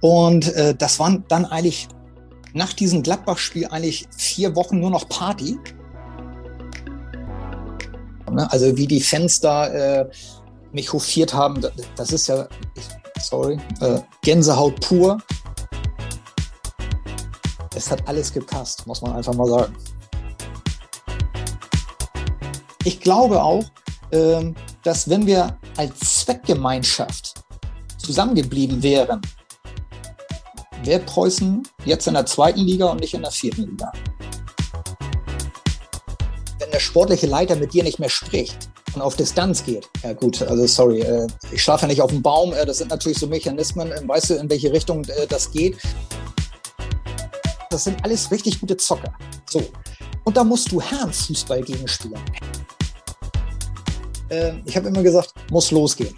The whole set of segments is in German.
Und äh, das waren dann eigentlich nach diesem Gladbach-Spiel eigentlich vier Wochen nur noch Party. Ne, also wie die Fans da äh, mich hofiert haben, das ist ja, sorry, äh, Gänsehaut pur. Es hat alles gepasst, muss man einfach mal sagen. Ich glaube auch, ähm, dass wenn wir als Zweckgemeinschaft zusammengeblieben wären, wäre Preußen jetzt in der zweiten Liga und nicht in der vierten Liga. Wenn der sportliche Leiter mit dir nicht mehr spricht und auf Distanz geht, ja gut, also sorry, äh, ich schlafe ja nicht auf dem Baum, äh, das sind natürlich so Mechanismen, äh, weißt du, in welche Richtung das geht. Das sind alles richtig gute Zocker. So. Und da musst du Herrenfußball gegenspielen. Ich habe immer gesagt, muss losgehen.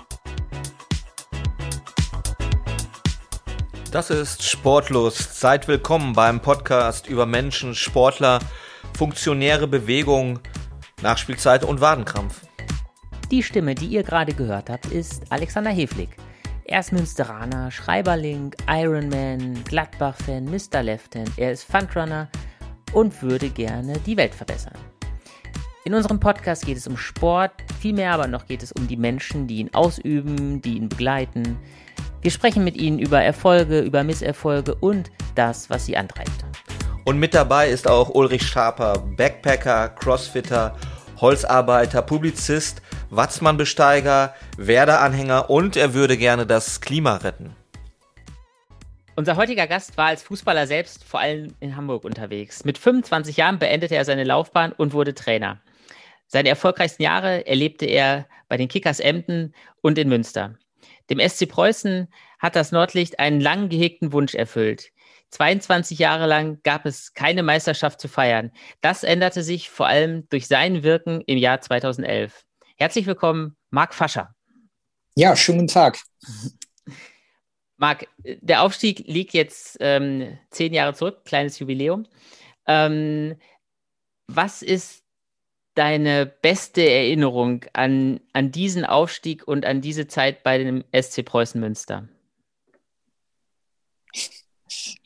Das ist Sportlos. Seid willkommen beim Podcast über Menschen, Sportler, funktionäre Bewegung, Nachspielzeit und Wadenkrampf. Die Stimme, die ihr gerade gehört habt, ist Alexander Heflig. Er ist Münsteraner, Schreiberling, Ironman, Gladbach-Fan, Mr. Left-Hand. Er ist Fundrunner und würde gerne die Welt verbessern. In unserem Podcast geht es um Sport, vielmehr aber noch geht es um die Menschen, die ihn ausüben, die ihn begleiten, wir sprechen mit Ihnen über Erfolge, über Misserfolge und das, was Sie antreibt. Und mit dabei ist auch Ulrich Schaper, Backpacker, Crossfitter, Holzarbeiter, Publizist, Watzmann-Besteiger, Werder-Anhänger und er würde gerne das Klima retten. Unser heutiger Gast war als Fußballer selbst vor allem in Hamburg unterwegs. Mit 25 Jahren beendete er seine Laufbahn und wurde Trainer. Seine erfolgreichsten Jahre erlebte er bei den Kickers Emden und in Münster. Dem SC Preußen hat das Nordlicht einen lang gehegten Wunsch erfüllt. 22 Jahre lang gab es keine Meisterschaft zu feiern. Das änderte sich vor allem durch sein Wirken im Jahr 2011. Herzlich willkommen, Marc Fascher. Ja, schönen guten Tag. Marc, der Aufstieg liegt jetzt ähm, zehn Jahre zurück, kleines Jubiläum. Ähm, was ist deine beste Erinnerung an, an diesen Aufstieg und an diese Zeit bei dem SC Preußen Münster?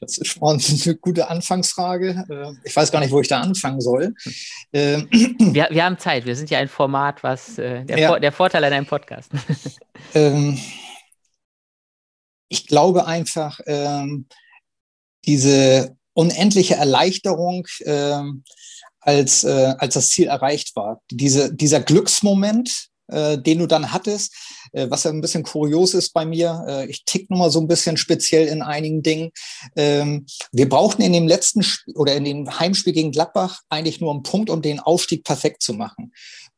Das ist schon eine gute Anfangsfrage. Äh, ich weiß gar nicht, wo ich da anfangen soll. Ähm, wir, wir haben Zeit. Wir sind ja ein Format, was äh, der, ja. Vor, der Vorteil an einem Podcast. Ähm, ich glaube einfach, ähm, diese unendliche Erleichterung, als, äh, als das Ziel erreicht war. Diese, dieser Glücksmoment, äh, den du dann hattest, äh, was ja ein bisschen kurios ist bei mir. Äh, ich tick nur mal so ein bisschen speziell in einigen Dingen. Ähm, wir brauchten in dem letzten Sp oder in dem Heimspiel gegen Gladbach eigentlich nur einen Punkt, um den Aufstieg perfekt zu machen.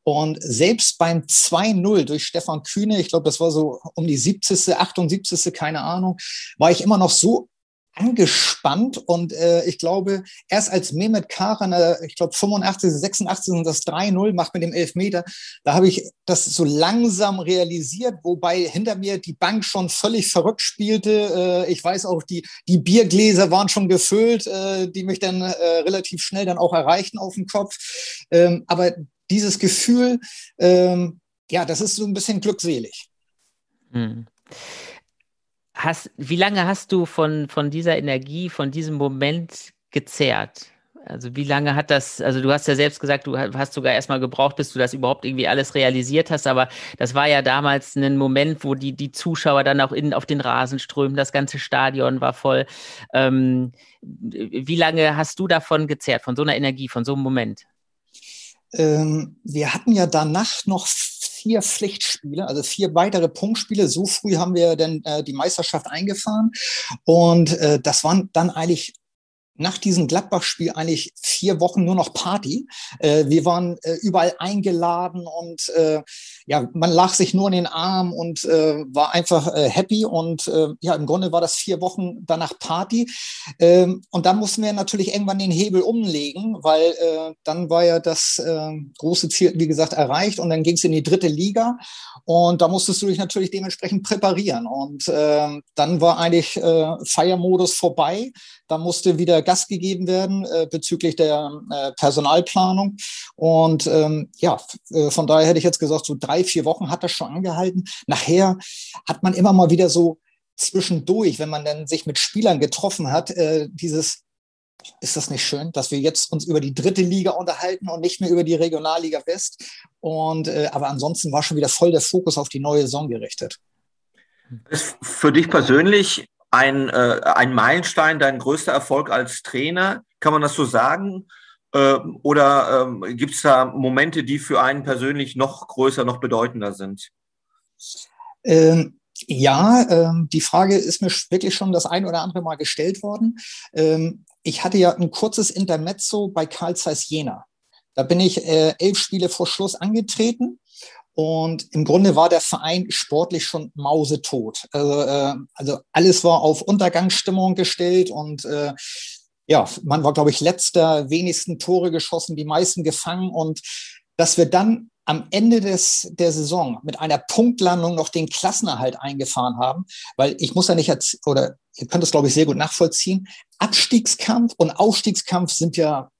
Und selbst beim 2-0 durch Stefan Kühne, ich glaube, das war so um die 70., 78., keine Ahnung, war ich immer noch so angespannt und äh, ich glaube, erst als Mehmet Karan, ich glaube 85, 86 und das 3-0 macht mit dem Elfmeter, da habe ich das so langsam realisiert, wobei hinter mir die Bank schon völlig verrückt spielte. Äh, ich weiß auch, die, die Biergläser waren schon gefüllt, äh, die mich dann äh, relativ schnell dann auch erreichten auf dem Kopf. Ähm, aber dieses Gefühl, ähm, ja, das ist so ein bisschen glückselig. Hm. Hast, wie lange hast du von, von dieser Energie, von diesem Moment gezehrt? Also wie lange hat das, also du hast ja selbst gesagt, du hast sogar erstmal gebraucht, bis du das überhaupt irgendwie alles realisiert hast, aber das war ja damals ein Moment, wo die, die Zuschauer dann auch innen auf den Rasen strömen, das ganze Stadion war voll. Ähm, wie lange hast du davon gezehrt, von so einer Energie, von so einem Moment? Ähm, wir hatten ja danach noch vier Pflichtspiele, also vier weitere Punktspiele. So früh haben wir dann äh, die Meisterschaft eingefahren. Und äh, das waren dann eigentlich nach diesem Gladbach-Spiel eigentlich vier Wochen nur noch Party. Äh, wir waren äh, überall eingeladen und äh, ja, man lag sich nur in den Arm und äh, war einfach äh, happy. Und äh, ja, im Grunde war das vier Wochen danach Party. Ähm, und dann mussten wir natürlich irgendwann den Hebel umlegen, weil äh, dann war ja das äh, große Ziel, wie gesagt, erreicht und dann ging es in die dritte Liga. Und da musstest du dich natürlich dementsprechend präparieren. Und äh, dann war eigentlich äh, Feiermodus vorbei. Da musste wieder Gas gegeben werden äh, bezüglich der äh, Personalplanung. Und ähm, ja, äh, von daher hätte ich jetzt gesagt, so drei, vier Wochen hat das schon angehalten. Nachher hat man immer mal wieder so zwischendurch, wenn man dann sich mit Spielern getroffen hat, äh, dieses, ist das nicht schön, dass wir jetzt uns über die dritte Liga unterhalten und nicht mehr über die Regionalliga West? Und äh, aber ansonsten war schon wieder voll der Fokus auf die neue Saison gerichtet. Ist für dich persönlich ein, äh, ein Meilenstein, dein größter Erfolg als Trainer? Kann man das so sagen? Äh, oder ähm, gibt es da Momente, die für einen persönlich noch größer, noch bedeutender sind? Ähm, ja, ähm, die Frage ist mir wirklich schon das ein oder andere Mal gestellt worden. Ähm, ich hatte ja ein kurzes Intermezzo bei Karl Zeiss Jena. Da bin ich äh, elf Spiele vor Schluss angetreten und im Grunde war der Verein sportlich schon mausetot. Also, äh, also alles war auf Untergangsstimmung gestellt und äh, ja, man war, glaube ich, letzter, wenigsten Tore geschossen, die meisten gefangen und dass wir dann am Ende des, der Saison mit einer Punktlandung noch den Klassenerhalt eingefahren haben, weil ich muss ja nicht, oder ihr könnt das, glaube ich, sehr gut nachvollziehen, Abstiegskampf und Aufstiegskampf sind ja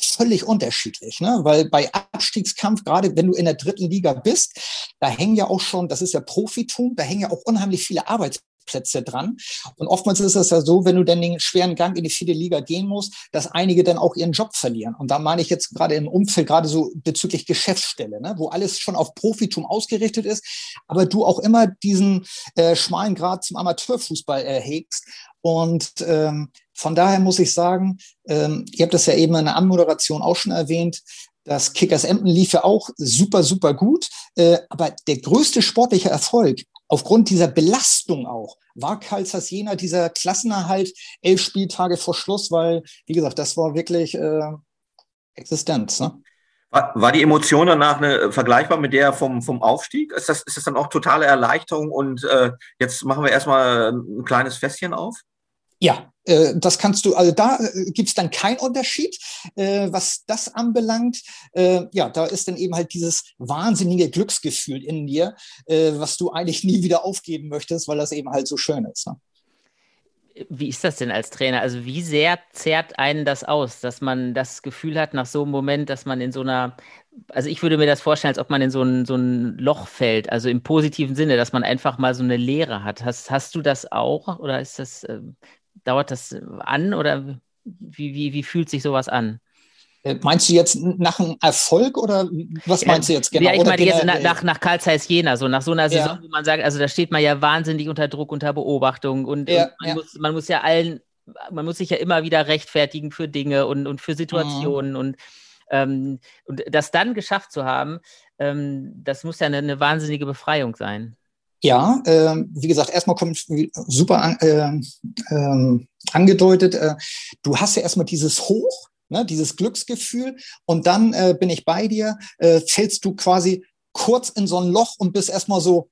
völlig unterschiedlich, ne? weil bei Abstiegskampf, gerade wenn du in der dritten Liga bist, da hängen ja auch schon, das ist ja Profitum, da hängen ja auch unheimlich viele Arbeitsplätze dran. Und oftmals ist es ja so, wenn du dann den schweren Gang in die vierte Liga gehen musst, dass einige dann auch ihren Job verlieren. Und da meine ich jetzt gerade im Umfeld, gerade so bezüglich Geschäftsstelle, ne? wo alles schon auf Profitum ausgerichtet ist, aber du auch immer diesen äh, schmalen Grad zum Amateurfußball erhegst. Und ähm, von daher muss ich sagen, ähm, ihr habt das ja eben in der Anmoderation auch schon erwähnt, das Kickers Emden lief ja auch super, super gut. Äh, aber der größte sportliche Erfolg aufgrund dieser Belastung auch war Karl Jena dieser Klassenerhalt elf Spieltage vor Schluss, weil, wie gesagt, das war wirklich äh, Existenz. Ne? War, war die Emotion danach eine, vergleichbar mit der vom, vom Aufstieg? Ist das, ist das dann auch totale Erleichterung und äh, jetzt machen wir erstmal ein kleines Fässchen auf? Ja, äh, das kannst du, also da äh, gibt's dann keinen Unterschied, äh, was das anbelangt. Ja, da ist dann eben halt dieses wahnsinnige Glücksgefühl in dir, was du eigentlich nie wieder aufgeben möchtest, weil das eben halt so schön ist. Ne? Wie ist das denn als Trainer? Also wie sehr zehrt einen das aus, dass man das Gefühl hat nach so einem Moment, dass man in so einer, also ich würde mir das vorstellen, als ob man in so ein, so ein Loch fällt, also im positiven Sinne, dass man einfach mal so eine Leere hat. Hast, hast du das auch oder ist das, äh, dauert das an oder wie, wie, wie fühlt sich sowas an? Äh, meinst du jetzt nach einem Erfolg oder was meinst du jetzt genau? Ja, ich meine jetzt nach, nach, nach Karl Zeiss Jena, so nach so einer Saison, ja. wo man sagt, also da steht man ja wahnsinnig unter Druck, unter Beobachtung und, ja, und man, ja. Muss, man muss ja allen, man muss sich ja immer wieder rechtfertigen für Dinge und, und für Situationen mhm. und, ähm, und das dann geschafft zu haben, ähm, das muss ja eine, eine wahnsinnige Befreiung sein. Ja, äh, wie gesagt, erstmal kommt super an, äh, äh, angedeutet, du hast ja erstmal dieses Hoch, ne, dieses Glücksgefühl und dann äh, bin ich bei dir, äh, fällst du quasi kurz in so ein Loch und bist erstmal so,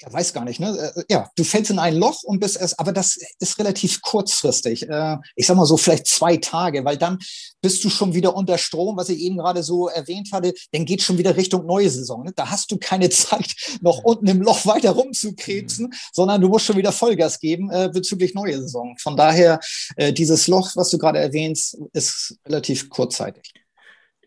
ja, weiß gar nicht, ne? Äh, ja, du fällst in ein Loch und bist erst, aber das ist relativ kurzfristig. Äh, ich sag mal so vielleicht zwei Tage, weil dann bist du schon wieder unter Strom, was ich eben gerade so erwähnt hatte, dann geht schon wieder Richtung neue Saison. Ne? Da hast du keine Zeit, noch unten im Loch weiter rumzukrebsen, mhm. sondern du musst schon wieder Vollgas geben äh, bezüglich neue Saison. Von daher, äh, dieses Loch, was du gerade erwähnst, ist relativ kurzzeitig.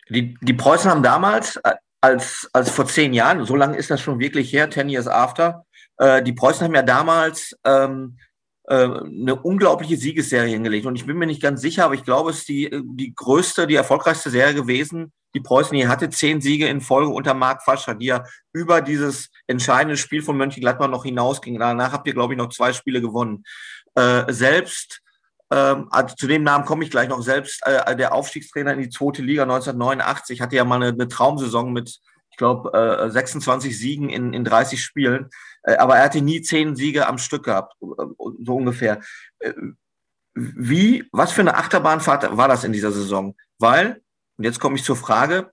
Die, die Preußen haben damals äh, als, als vor zehn Jahren, so lange ist das schon wirklich her, ten years after. Äh, die Preußen haben ja damals ähm, äh, eine unglaubliche Siegesserie hingelegt. Und ich bin mir nicht ganz sicher, aber ich glaube, es ist die, die größte, die erfolgreichste Serie gewesen, die Preußen hier hatte. Zehn Siege in Folge unter Marc Fascher, die ja über dieses entscheidende Spiel von Mönchengladbach noch hinausging. Danach habt ihr, glaube ich, noch zwei Spiele gewonnen. Äh, selbst ähm, also zu dem Namen komme ich gleich noch. Selbst äh, der Aufstiegstrainer in die zweite Liga 1989 hatte ja mal eine, eine Traumsaison mit, ich glaube, äh, 26 Siegen in, in 30 Spielen. Äh, aber er hatte nie zehn Siege am Stück gehabt, äh, so ungefähr. Äh, wie, was für eine Achterbahnfahrt war das in dieser Saison? Weil, und jetzt komme ich zur Frage,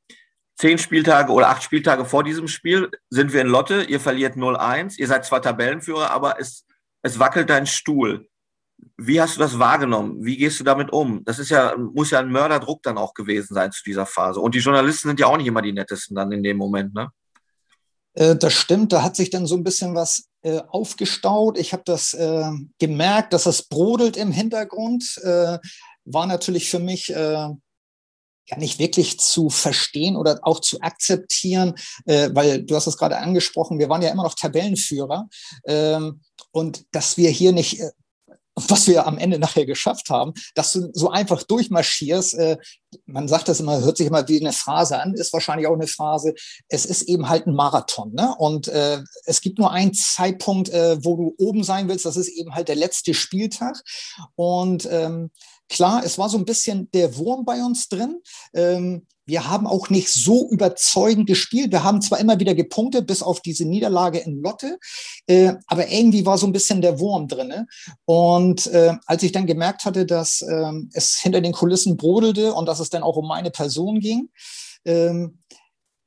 zehn Spieltage oder acht Spieltage vor diesem Spiel sind wir in Lotte, ihr verliert 0-1, ihr seid zwar Tabellenführer, aber es, es wackelt dein Stuhl. Wie hast du das wahrgenommen? Wie gehst du damit um? Das ist ja, muss ja ein Mörderdruck dann auch gewesen sein zu dieser Phase. Und die Journalisten sind ja auch nicht immer die nettesten dann in dem Moment, ne? Äh, das stimmt, da hat sich dann so ein bisschen was äh, aufgestaut. Ich habe das äh, gemerkt, dass das brodelt im Hintergrund. Äh, war natürlich für mich äh, ja nicht wirklich zu verstehen oder auch zu akzeptieren, äh, weil du hast es gerade angesprochen, wir waren ja immer noch Tabellenführer. Ähm, und dass wir hier nicht was wir am Ende nachher geschafft haben, dass du so einfach durchmarschierst. Äh, man sagt das immer, hört sich immer wie eine Phrase an, ist wahrscheinlich auch eine Phrase. Es ist eben halt ein Marathon. Ne? Und äh, es gibt nur einen Zeitpunkt, äh, wo du oben sein willst. Das ist eben halt der letzte Spieltag. Und ähm, klar, es war so ein bisschen der Wurm bei uns drin. Ähm, wir haben auch nicht so überzeugend gespielt. Wir haben zwar immer wieder gepunktet, bis auf diese Niederlage in Lotte, äh, aber irgendwie war so ein bisschen der Wurm drin. Und äh, als ich dann gemerkt hatte, dass äh, es hinter den Kulissen brodelte und dass es dann auch um meine Person ging, ähm,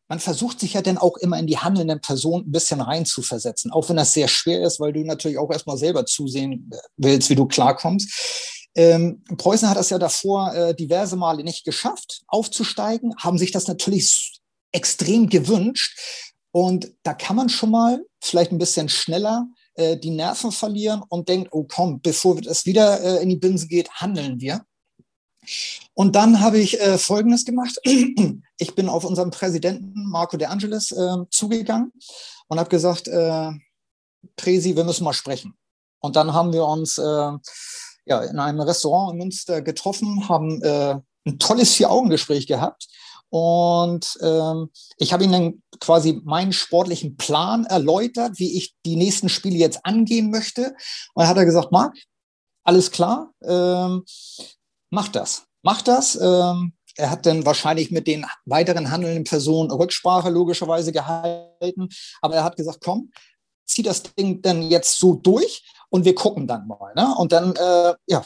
man versucht sich ja dann auch immer in die handelnden Personen ein bisschen reinzuversetzen, auch wenn das sehr schwer ist, weil du natürlich auch erstmal selber zusehen willst, wie du klarkommst. Ähm, Preußen hat das ja davor äh, diverse Male nicht geschafft, aufzusteigen, haben sich das natürlich extrem gewünscht. Und da kann man schon mal vielleicht ein bisschen schneller äh, die Nerven verlieren und denkt, oh komm, bevor es wieder äh, in die Binsen geht, handeln wir. Und dann habe ich äh, Folgendes gemacht. Ich bin auf unseren Präsidenten Marco De Angelis äh, zugegangen und habe gesagt, äh, Presi, wir müssen mal sprechen. Und dann haben wir uns äh, ja, in einem Restaurant in Münster getroffen, haben äh, ein tolles Vier-Augen-Gespräch gehabt. Und ähm, ich habe ihm dann quasi meinen sportlichen Plan erläutert, wie ich die nächsten Spiele jetzt angehen möchte. Und dann hat er gesagt, Marc, alles klar, ähm, mach das, mach das. Ähm, er hat dann wahrscheinlich mit den weiteren handelnden Personen Rücksprache logischerweise gehalten. Aber er hat gesagt, komm, zieh das Ding dann jetzt so durch und wir gucken dann mal. Ne? Und dann, äh, ja,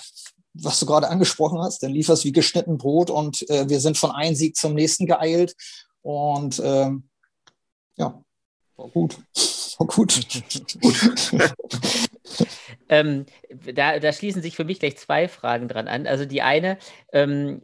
was du gerade angesprochen hast, dann lief es wie geschnitten Brot und äh, wir sind von einem Sieg zum nächsten geeilt. Und ähm, ja, war gut. War gut. ähm, da, da, schließen sich für mich gleich zwei Fragen dran an. Also die eine, ähm,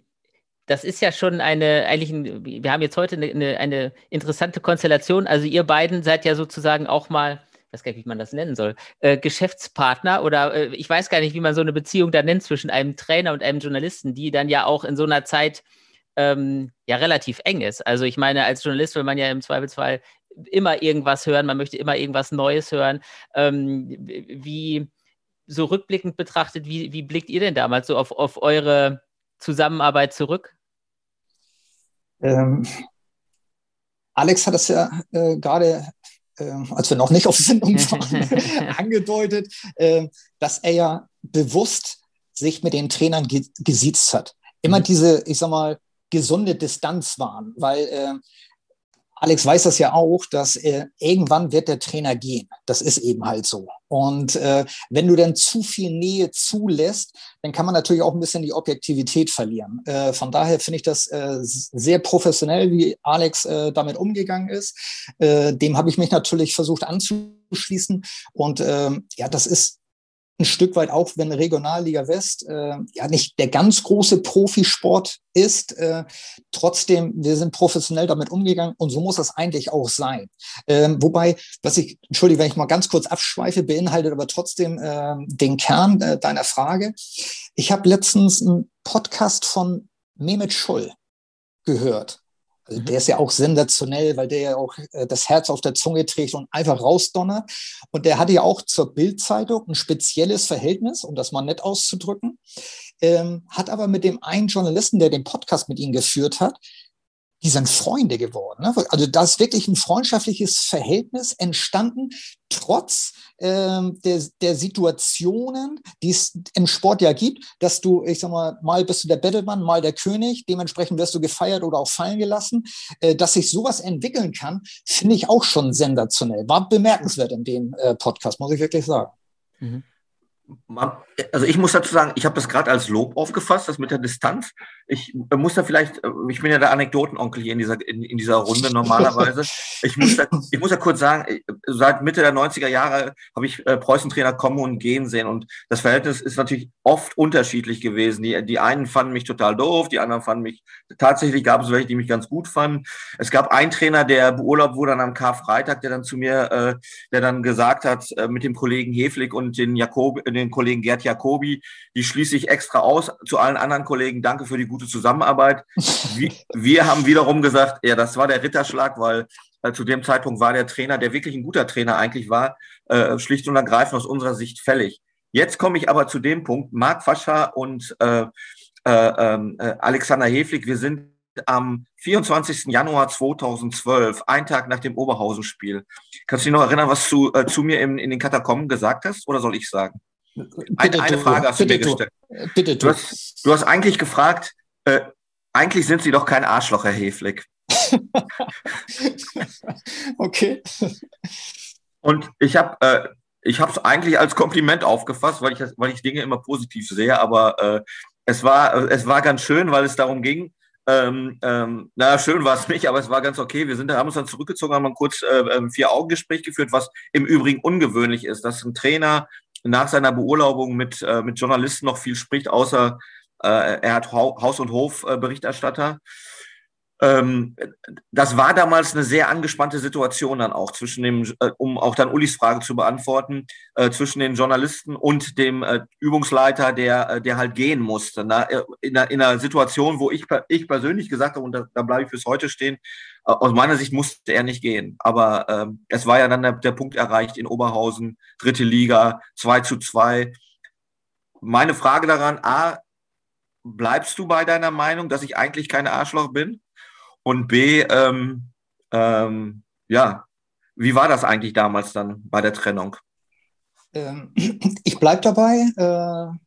das ist ja schon eine, eigentlich, ein, wir haben jetzt heute eine, eine, eine interessante Konstellation. Also ihr beiden seid ja sozusagen auch mal weiß gar nicht, wie man das nennen soll, äh, Geschäftspartner oder äh, ich weiß gar nicht, wie man so eine Beziehung da nennt zwischen einem Trainer und einem Journalisten, die dann ja auch in so einer Zeit ähm, ja relativ eng ist. Also ich meine, als Journalist will man ja im Zweifelsfall immer irgendwas hören, man möchte immer irgendwas Neues hören. Ähm, wie so rückblickend betrachtet, wie, wie blickt ihr denn damals so auf, auf eure Zusammenarbeit zurück? Ähm, Alex hat das ja äh, gerade als wir noch nicht auf Sendung waren, angedeutet, äh, dass er ja bewusst sich mit den Trainern ge gesiezt hat. Immer mhm. diese, ich sag mal, gesunde Distanz waren, weil äh, Alex weiß das ja auch, dass äh, irgendwann wird der Trainer gehen. Das ist eben halt so. Und äh, wenn du dann zu viel Nähe zulässt, dann kann man natürlich auch ein bisschen die Objektivität verlieren. Äh, von daher finde ich das äh, sehr professionell, wie Alex äh, damit umgegangen ist. Äh, dem habe ich mich natürlich versucht anzuschließen. Und äh, ja, das ist ein Stück weit auch, wenn Regionalliga West äh, ja nicht der ganz große Profisport ist. Äh, trotzdem, wir sind professionell damit umgegangen und so muss das eigentlich auch sein. Ähm, wobei, was ich, entschuldige, wenn ich mal ganz kurz abschweife, beinhaltet aber trotzdem äh, den Kern äh, deiner Frage. Ich habe letztens einen Podcast von Mehmet Scholl gehört. Also der ist ja auch sensationell, weil der ja auch äh, das Herz auf der Zunge trägt und einfach rausdonnert. Und der hatte ja auch zur Bildzeitung ein spezielles Verhältnis, um das mal nett auszudrücken. Ähm, hat aber mit dem einen Journalisten, der den Podcast mit ihm geführt hat, die sind Freunde geworden. Ne? Also da ist wirklich ein freundschaftliches Verhältnis entstanden, trotz ähm, der, der Situationen, die es im Sport ja gibt, dass du, ich sag mal, mal bist du der Battlemann, mal der König, dementsprechend wirst du gefeiert oder auch fallen gelassen. Äh, dass sich sowas entwickeln kann, finde ich auch schon sensationell. War bemerkenswert in dem äh, Podcast, muss ich wirklich sagen. Mhm also ich muss dazu sagen, ich habe das gerade als Lob aufgefasst, das mit der Distanz. Ich äh, muss da vielleicht, äh, ich bin ja der Anekdotenonkel hier in dieser, in, in dieser Runde normalerweise. Ich muss, da, ich muss da kurz sagen, äh, seit Mitte der 90er Jahre habe ich Preußentrainer kommen und gehen sehen und das Verhältnis ist natürlich oft unterschiedlich gewesen. Die, die einen fanden mich total doof, die anderen fanden mich, tatsächlich gab es welche, die mich ganz gut fanden. Es gab einen Trainer, der beurlaubt wurde dann am Karfreitag, der dann zu mir, der dann gesagt hat, mit dem Kollegen Heflik und den Jakob, den Kollegen Gerd Jacobi, die schließe ich extra aus. Zu allen anderen Kollegen, danke für die gute Zusammenarbeit. Wir, wir haben wiederum gesagt, ja, das war der Ritterschlag, weil äh, zu dem Zeitpunkt war der Trainer, der wirklich ein guter Trainer eigentlich war, äh, schlicht und ergreifend aus unserer Sicht fällig. Jetzt komme ich aber zu dem Punkt, Marc Fascher und äh, äh, ähm, äh, Alexander Heflik, wir sind am 24. Januar 2012, ein Tag nach dem Oberhausen-Spiel. Kannst du dich noch erinnern, was du äh, zu mir in, in den Katakomben gesagt hast, oder soll ich sagen? Eine, eine Frage hast du mir gestellt. Bitte du. Du hast, du hast eigentlich gefragt, äh, eigentlich sind Sie doch kein Arschloch, Herr Heflick. okay. Und ich habe äh, ich habe es eigentlich als Kompliment aufgefasst, weil ich, weil ich Dinge immer positiv sehe, aber äh, es, war, es war ganz schön, weil es darum ging, ähm, ähm, na, schön war es nicht, aber es war ganz okay. Wir sind, haben uns dann zurückgezogen, haben ein kurz äh, ähm, Vier-Augen-Gespräch geführt, was im Übrigen ungewöhnlich ist, dass ein Trainer nach seiner Beurlaubung mit, äh, mit Journalisten noch viel spricht, außer er hat Haus- und Hof-Berichterstatter. Ähm, das war damals eine sehr angespannte Situation dann auch zwischen dem, äh, um auch dann Ulis Frage zu beantworten, äh, zwischen den Journalisten und dem äh, Übungsleiter, der, äh, der halt gehen musste. Äh, in, einer, in einer Situation, wo ich, ich persönlich gesagt habe, und da, da bleibe ich fürs heute stehen, äh, aus meiner Sicht musste er nicht gehen. Aber ähm, es war ja dann der, der Punkt erreicht in Oberhausen, dritte Liga, 2 zu 2. Meine Frage daran, A, bleibst du bei deiner Meinung, dass ich eigentlich kein Arschloch bin? Und B, ähm, ähm, ja, wie war das eigentlich damals dann bei der Trennung? Ähm, ich bleibe dabei. Äh,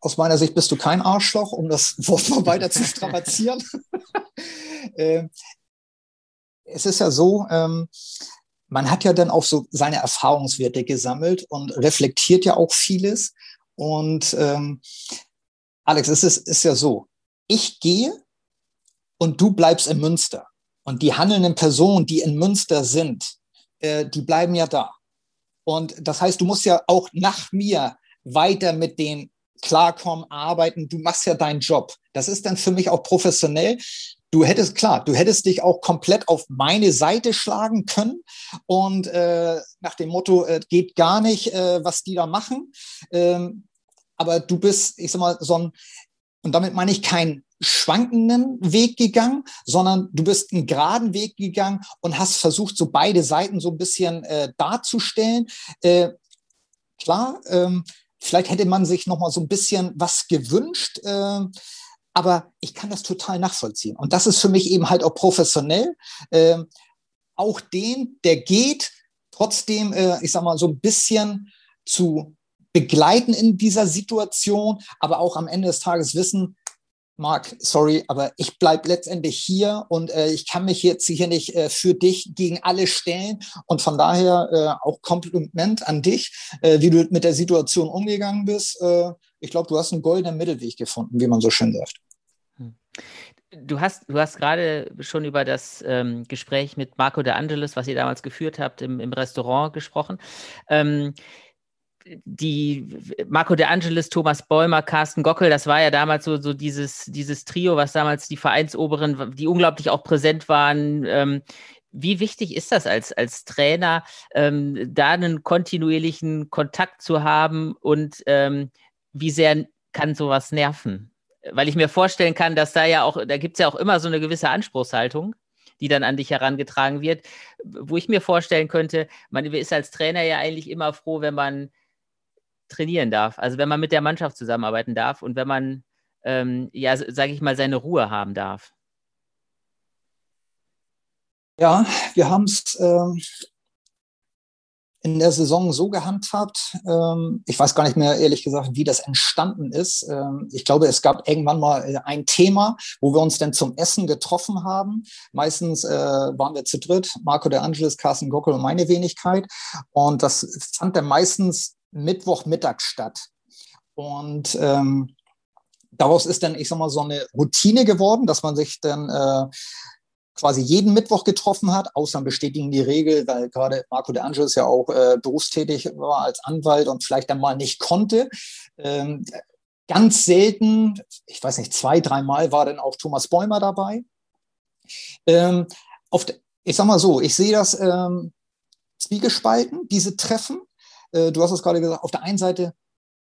aus meiner Sicht bist du kein Arschloch, um das Wort mal weiter zu strapazieren. äh, es ist ja so, ähm, man hat ja dann auch so seine Erfahrungswerte gesammelt und reflektiert ja auch vieles. Und ähm, Alex, es ist, ist ja so, ich gehe und du bleibst in Münster. Und die handelnden Personen, die in Münster sind, äh, die bleiben ja da. Und das heißt, du musst ja auch nach mir weiter mit denen klarkommen, arbeiten. Du machst ja deinen Job. Das ist dann für mich auch professionell. Du hättest, klar, du hättest dich auch komplett auf meine Seite schlagen können und äh, nach dem Motto, äh, geht gar nicht, äh, was die da machen. Ähm, aber du bist, ich sag mal, so ein, und damit meine ich kein schwankenden Weg gegangen, sondern du bist einen geraden Weg gegangen und hast versucht, so beide Seiten so ein bisschen äh, darzustellen. Äh, klar, ähm, vielleicht hätte man sich noch mal so ein bisschen was gewünscht, äh, aber ich kann das total nachvollziehen. Und das ist für mich eben halt auch professionell. Äh, auch den, der geht, trotzdem, äh, ich sag mal, so ein bisschen zu begleiten in dieser Situation, aber auch am Ende des Tages wissen, Marc, sorry, aber ich bleibe letztendlich hier und äh, ich kann mich jetzt hier nicht äh, für dich gegen alle stellen. Und von daher äh, auch Kompliment an dich, äh, wie du mit der Situation umgegangen bist. Äh, ich glaube, du hast einen goldenen Mittelweg gefunden, wie man so schön sagt. Hm. Du hast, du hast gerade schon über das ähm, Gespräch mit Marco de Angelis, was ihr damals geführt habt, im, im Restaurant gesprochen. Ähm, die Marco De Angelis, Thomas Bäumer, Carsten Gockel, das war ja damals so, so dieses, dieses Trio, was damals die Vereinsoberen, die unglaublich auch präsent waren. Ähm, wie wichtig ist das als, als Trainer, ähm, da einen kontinuierlichen Kontakt zu haben und ähm, wie sehr kann sowas nerven? Weil ich mir vorstellen kann, dass da ja auch, da gibt es ja auch immer so eine gewisse Anspruchshaltung die dann an dich herangetragen wird, wo ich mir vorstellen könnte, man ist als Trainer ja eigentlich immer froh, wenn man trainieren darf. Also wenn man mit der Mannschaft zusammenarbeiten darf und wenn man, ähm, ja, sage ich mal, seine Ruhe haben darf. Ja, wir haben es ähm, in der Saison so gehandhabt. Ähm, ich weiß gar nicht mehr, ehrlich gesagt, wie das entstanden ist. Ähm, ich glaube, es gab irgendwann mal äh, ein Thema, wo wir uns dann zum Essen getroffen haben. Meistens äh, waren wir zu dritt, Marco de Angelis, Carsten Gockel und meine Wenigkeit. Und das fand dann meistens Mittwochmittag statt. Und ähm, daraus ist dann, ich sag mal, so eine Routine geworden, dass man sich dann äh, quasi jeden Mittwoch getroffen hat. Ausnahmen bestätigen die Regel, weil gerade Marco de Angelis ja auch äh, berufstätig war als Anwalt und vielleicht dann mal nicht konnte. Ähm, ganz selten, ich weiß nicht, zwei, dreimal war dann auch Thomas Bäumer dabei. Ähm, auf, ich sag mal so, ich sehe das ähm, zwiegespalten, diese Treffen. Äh, du hast es gerade gesagt, auf der einen Seite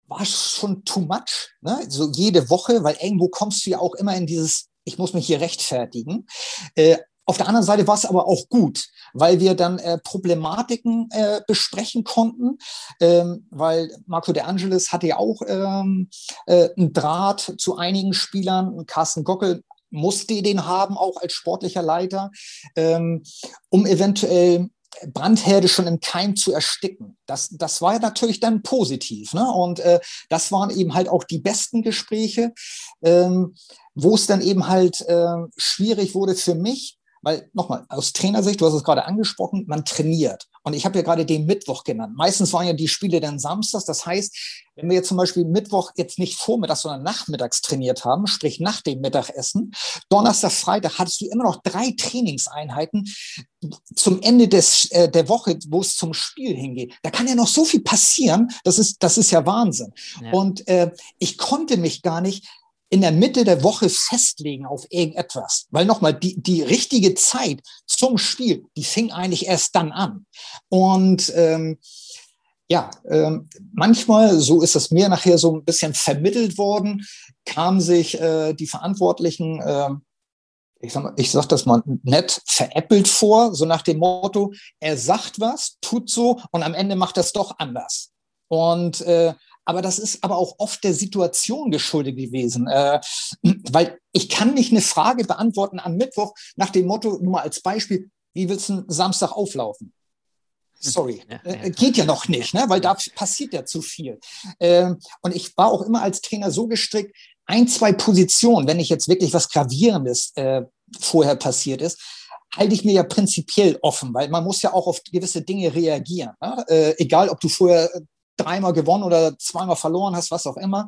war es schon too much, ne? so jede Woche, weil irgendwo kommst du ja auch immer in dieses, ich muss mich hier rechtfertigen. Äh, auf der anderen Seite war es aber auch gut, weil wir dann äh, Problematiken äh, besprechen konnten, ähm, weil Marco De Angelis hatte ja auch ähm, äh, einen Draht zu einigen Spielern. Carsten Gockel musste den haben, auch als sportlicher Leiter, ähm, um eventuell Brandherde schon im Keim zu ersticken. Das, das war ja natürlich dann positiv. Ne? Und äh, das waren eben halt auch die besten Gespräche, ähm, wo es dann eben halt äh, schwierig wurde für mich, weil nochmal, aus Trainersicht, du hast es gerade angesprochen, man trainiert. Und ich habe ja gerade den Mittwoch genannt. Meistens waren ja die Spiele dann samstags. Das heißt, wenn wir jetzt zum Beispiel Mittwoch jetzt nicht vormittags, sondern nachmittags trainiert haben, sprich nach dem Mittagessen, Donnerstag, Freitag hattest du immer noch drei Trainingseinheiten zum Ende des, äh, der Woche, wo es zum Spiel hingeht. Da kann ja noch so viel passieren. Das ist, das ist ja Wahnsinn. Ja. Und äh, ich konnte mich gar nicht in der Mitte der Woche festlegen auf irgendetwas. Weil nochmal, die, die richtige Zeit zum Spiel, die fing eigentlich erst dann an. Und ähm, ja, ähm, manchmal, so ist es mir nachher so ein bisschen vermittelt worden, kam sich äh, die Verantwortlichen, äh, ich sag, mal, ich sag das mal nett, veräppelt vor, so nach dem Motto, er sagt was, tut so und am Ende macht er es doch anders. Und äh, aber das ist aber auch oft der Situation geschuldet gewesen, äh, weil ich kann nicht eine Frage beantworten am Mittwoch nach dem Motto, nur mal als Beispiel, wie willst du Samstag auflaufen? Sorry, ja, ja. Äh, geht ja noch nicht, ne? weil da passiert ja zu viel. Ähm, und ich war auch immer als Trainer so gestrickt, ein, zwei Positionen, wenn nicht jetzt wirklich was Gravierendes äh, vorher passiert ist, halte ich mir ja prinzipiell offen, weil man muss ja auch auf gewisse Dinge reagieren. Ne? Äh, egal, ob du vorher dreimal gewonnen oder zweimal verloren hast, was auch immer.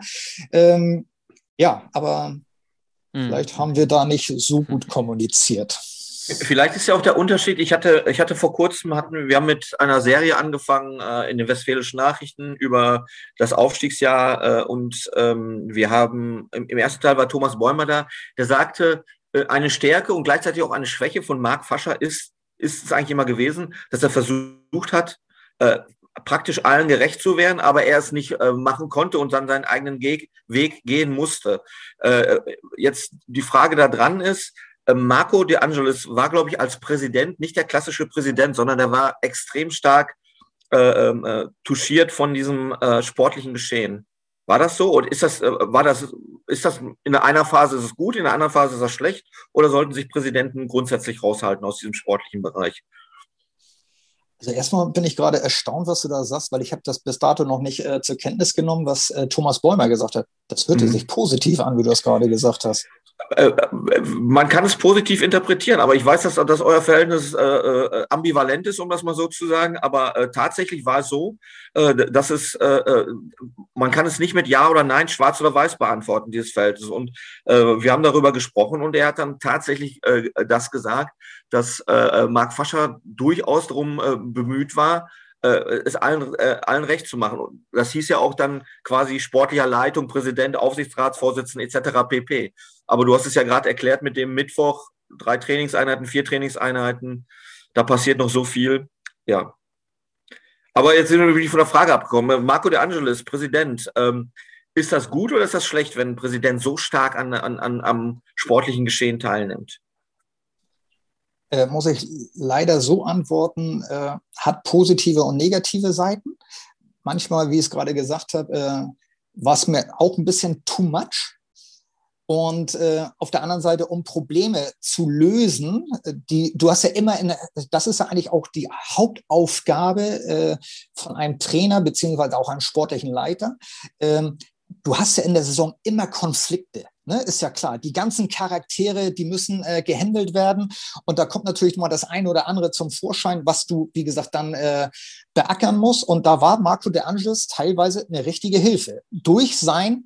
Ähm, ja, aber mhm. vielleicht haben wir da nicht so gut kommuniziert. Vielleicht ist ja auch der Unterschied. Ich hatte, ich hatte vor kurzem hatten wir haben mit einer Serie angefangen äh, in den Westfälischen Nachrichten über das Aufstiegsjahr äh, und ähm, wir haben im, im, ersten Teil war Thomas Bäumer da, der sagte, äh, eine Stärke und gleichzeitig auch eine Schwäche von Marc Fascher ist ist es eigentlich immer gewesen, dass er versucht hat, äh, praktisch allen gerecht zu werden, aber er es nicht äh, machen konnte und dann seinen eigenen Ge Weg gehen musste. Äh, jetzt die Frage da dran ist, äh, Marco De Angelis war, glaube ich, als Präsident nicht der klassische Präsident, sondern er war extrem stark äh, ähm, äh, touchiert von diesem äh, sportlichen Geschehen. War das so? Und ist das, äh, war das, ist das in einer Phase ist es gut, in der anderen Phase ist das schlecht? Oder sollten sich Präsidenten grundsätzlich raushalten aus diesem sportlichen Bereich? Also erstmal bin ich gerade erstaunt, was du da sagst, weil ich habe das bis dato noch nicht äh, zur Kenntnis genommen, was äh, Thomas Bäumer gesagt hat. Das hörte mhm. sich positiv an, wie du das gerade gesagt hast. Äh, äh, man kann es positiv interpretieren, aber ich weiß, dass, dass euer Verhältnis äh, ambivalent ist, um das mal so zu sagen. Aber tatsächlich war es so, dass es, man kann es nicht mit Ja oder Nein, Schwarz oder Weiß beantworten, dieses Verhältnis. Und wir haben darüber gesprochen und er hat dann tatsächlich das gesagt, dass Marc Fascher durchaus darum bemüht war, äh, es allen, äh, allen recht zu machen. Das hieß ja auch dann quasi sportlicher Leitung, Präsident, Aufsichtsratsvorsitzender etc. pp. Aber du hast es ja gerade erklärt mit dem Mittwoch, drei Trainingseinheiten, vier Trainingseinheiten, da passiert noch so viel. Ja. Aber jetzt sind wir wirklich von der Frage abgekommen. Marco De Angelis, Präsident, ähm, ist das gut oder ist das schlecht, wenn ein Präsident so stark an, an, an, am sportlichen Geschehen teilnimmt? Äh, muss ich leider so antworten, äh, hat positive und negative Seiten. Manchmal, wie ich es gerade gesagt habe, äh, war es mir auch ein bisschen too much. Und äh, auf der anderen Seite, um Probleme zu lösen, die, du hast ja immer in, das ist ja eigentlich auch die Hauptaufgabe äh, von einem Trainer beziehungsweise auch einem sportlichen Leiter. Ähm, du hast ja in der Saison immer Konflikte. Ne, ist ja klar. Die ganzen Charaktere, die müssen äh, gehandelt werden. Und da kommt natürlich mal das eine oder andere zum Vorschein, was du, wie gesagt, dann äh, beackern musst. Und da war Marco de Angelis teilweise eine richtige Hilfe. Durch sein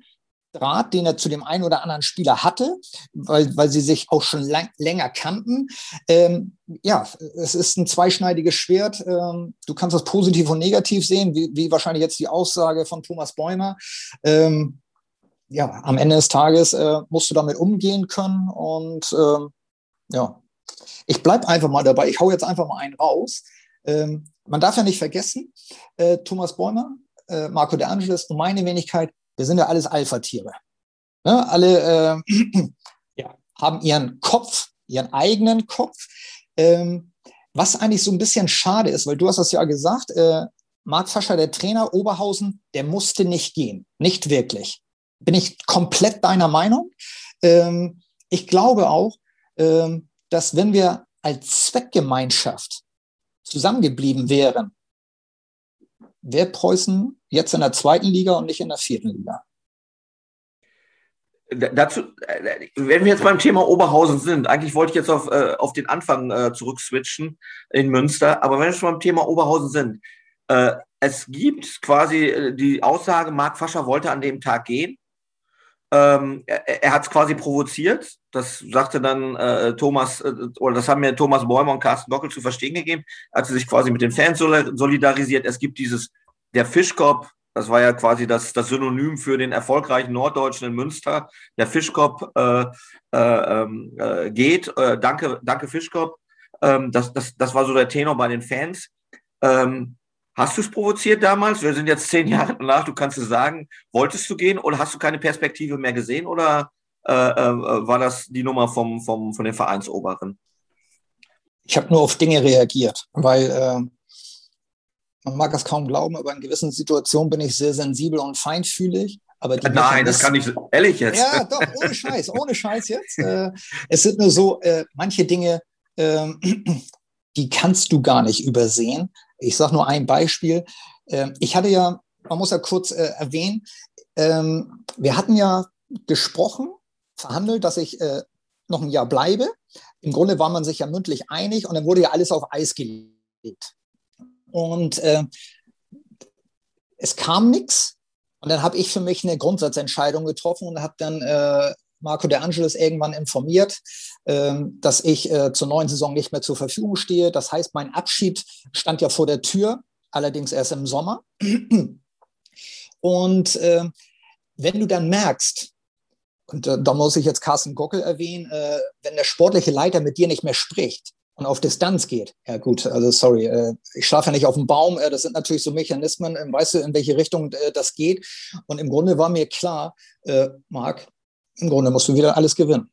Draht, den er zu dem einen oder anderen Spieler hatte, weil, weil sie sich auch schon lang, länger kannten. Ähm, ja, es ist ein zweischneidiges Schwert. Ähm, du kannst das positiv und negativ sehen, wie, wie wahrscheinlich jetzt die Aussage von Thomas Bäumer. Ähm, ja, am Ende des Tages äh, musst du damit umgehen können und ähm, ja, ich bleibe einfach mal dabei. Ich hau jetzt einfach mal einen raus. Ähm, man darf ja nicht vergessen, äh, Thomas Bäumer, äh, Marco De Angelis und meine Wenigkeit, wir sind ja alles Alpha-Tiere. Ne? Alle äh, ja, haben ihren Kopf ihren eigenen Kopf. Ähm, was eigentlich so ein bisschen schade ist, weil du hast das ja gesagt, äh, Marc Fascher, der Trainer Oberhausen, der musste nicht gehen. Nicht wirklich. Bin ich komplett deiner Meinung. Ähm, ich glaube auch, ähm, dass wenn wir als Zweckgemeinschaft zusammengeblieben wären, wäre Preußen jetzt in der zweiten Liga und nicht in der vierten Liga. Dazu, äh, wenn wir jetzt beim Thema Oberhausen sind, eigentlich wollte ich jetzt auf, äh, auf den Anfang äh, zurückswitchen in Münster, aber wenn wir schon beim Thema Oberhausen sind, es gibt quasi die Aussage, Marc Fascher wollte an dem Tag gehen. Ähm, er, er hat es quasi provoziert. Das sagte dann äh, Thomas, äh, oder das haben mir Thomas Bäumer und Carsten Gockel zu verstehen gegeben. Er hat sich quasi mit den Fans solidarisiert. Es gibt dieses, der Fischkorb das war ja quasi das, das Synonym für den erfolgreichen Norddeutschen in Münster. Der Fischkopf äh, äh, ähm, äh, geht. Äh, danke, danke Fischkopf. Ähm, das, das, das war so der Tenor bei den Fans. Ähm, hast du es provoziert damals? Wir sind jetzt zehn Jahre danach. Du kannst es sagen. Wolltest du gehen oder hast du keine Perspektive mehr gesehen oder äh, äh, war das die Nummer vom, vom, von den Vereinsoberen? Ich habe nur auf Dinge reagiert, weil man mag es kaum glauben, aber in gewissen Situationen bin ich sehr sensibel und feinfühlig. Aber Nein, das kann ich ehrlich jetzt. Ja, doch, ohne Scheiß, ohne Scheiß jetzt. Äh, es sind nur so, äh, manche Dinge, äh, die kannst du gar nicht übersehen. Ich sage nur ein Beispiel. Ähm, ich hatte ja, man muss ja kurz äh, erwähnen, ähm, wir hatten ja gesprochen, verhandelt, dass ich äh, noch ein Jahr bleibe. Im Grunde war man sich ja mündlich einig und dann wurde ja alles auf Eis gelegt. Und äh, es kam nichts. Und dann habe ich für mich eine Grundsatzentscheidung getroffen und habe dann äh, Marco De Angelis irgendwann informiert, dass ich äh, zur neuen Saison nicht mehr zur Verfügung stehe. Das heißt, mein Abschied stand ja vor der Tür, allerdings erst im Sommer. Und äh, wenn du dann merkst, und äh, da muss ich jetzt Carsten Gockel erwähnen, äh, wenn der sportliche Leiter mit dir nicht mehr spricht, und auf Distanz geht. Ja gut, also sorry, äh, ich schlafe ja nicht auf dem Baum. Äh, das sind natürlich so Mechanismen, äh, weißt du, in welche Richtung das geht. Und im Grunde war mir klar, Marc, im Grunde musst du wieder alles gewinnen.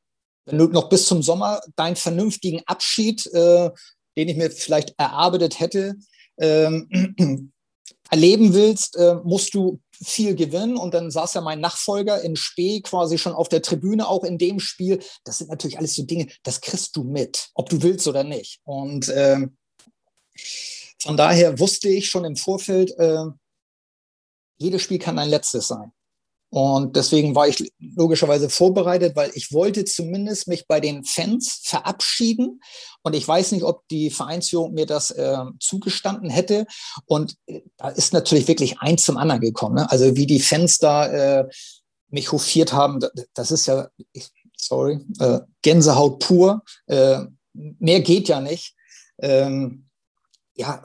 Wenn du noch bis zum Sommer deinen vernünftigen Abschied, den ich mir vielleicht erarbeitet hätte, ähm, erleben willst, musst du viel gewinnen. Und dann saß ja mein Nachfolger in Spee quasi schon auf der Tribüne, auch in dem Spiel. Das sind natürlich alles so Dinge, das kriegst du mit, ob du willst oder nicht. Und äh, von daher wusste ich schon im Vorfeld, äh, jedes Spiel kann ein letztes sein. Und deswegen war ich logischerweise vorbereitet, weil ich wollte zumindest mich bei den Fans verabschieden. Und ich weiß nicht, ob die Vereinsführung mir das äh, zugestanden hätte. Und äh, da ist natürlich wirklich eins zum anderen gekommen. Ne? Also wie die Fans da äh, mich hofiert haben, das ist ja, sorry, äh, Gänsehaut pur. Äh, mehr geht ja nicht. Ähm, ja,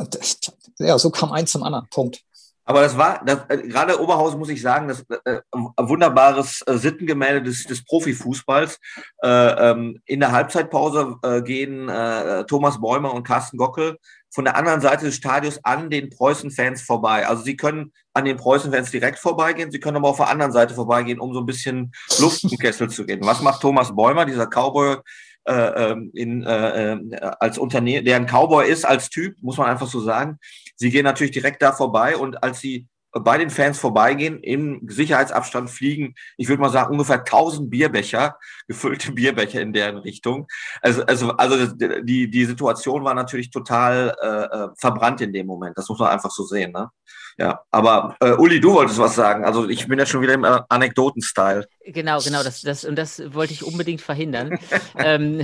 ja, so kam eins zum anderen. Punkt. Aber das war, das, äh, gerade Oberhausen muss ich sagen, das äh, ein wunderbares äh, Sittengemälde des, des Profifußballs. Äh, ähm, in der Halbzeitpause äh, gehen äh, Thomas Bäumer und Carsten Gockel von der anderen Seite des Stadions an den Preußen-Fans vorbei. Also sie können an den Preußen-Fans direkt vorbeigehen, sie können aber auf der anderen Seite vorbeigehen, um so ein bisschen Luft im Kessel zu gehen. Was macht Thomas Bäumer, dieser Cowboy, äh, ähm, in, äh, als Unternehmen, der ein Cowboy ist als Typ, muss man einfach so sagen. Sie gehen natürlich direkt da vorbei und als sie bei den Fans vorbeigehen, im Sicherheitsabstand fliegen, ich würde mal sagen, ungefähr 1000 Bierbecher, gefüllte Bierbecher in deren Richtung. Also, also, also die, die Situation war natürlich total äh, äh verbrannt in dem Moment. Das muss man einfach so sehen. Ne? Ja, aber äh, Uli, du wolltest was sagen. Also ich bin jetzt schon wieder im äh, Anekdoten-Style. Genau, genau, das, das, und das wollte ich unbedingt verhindern. ähm,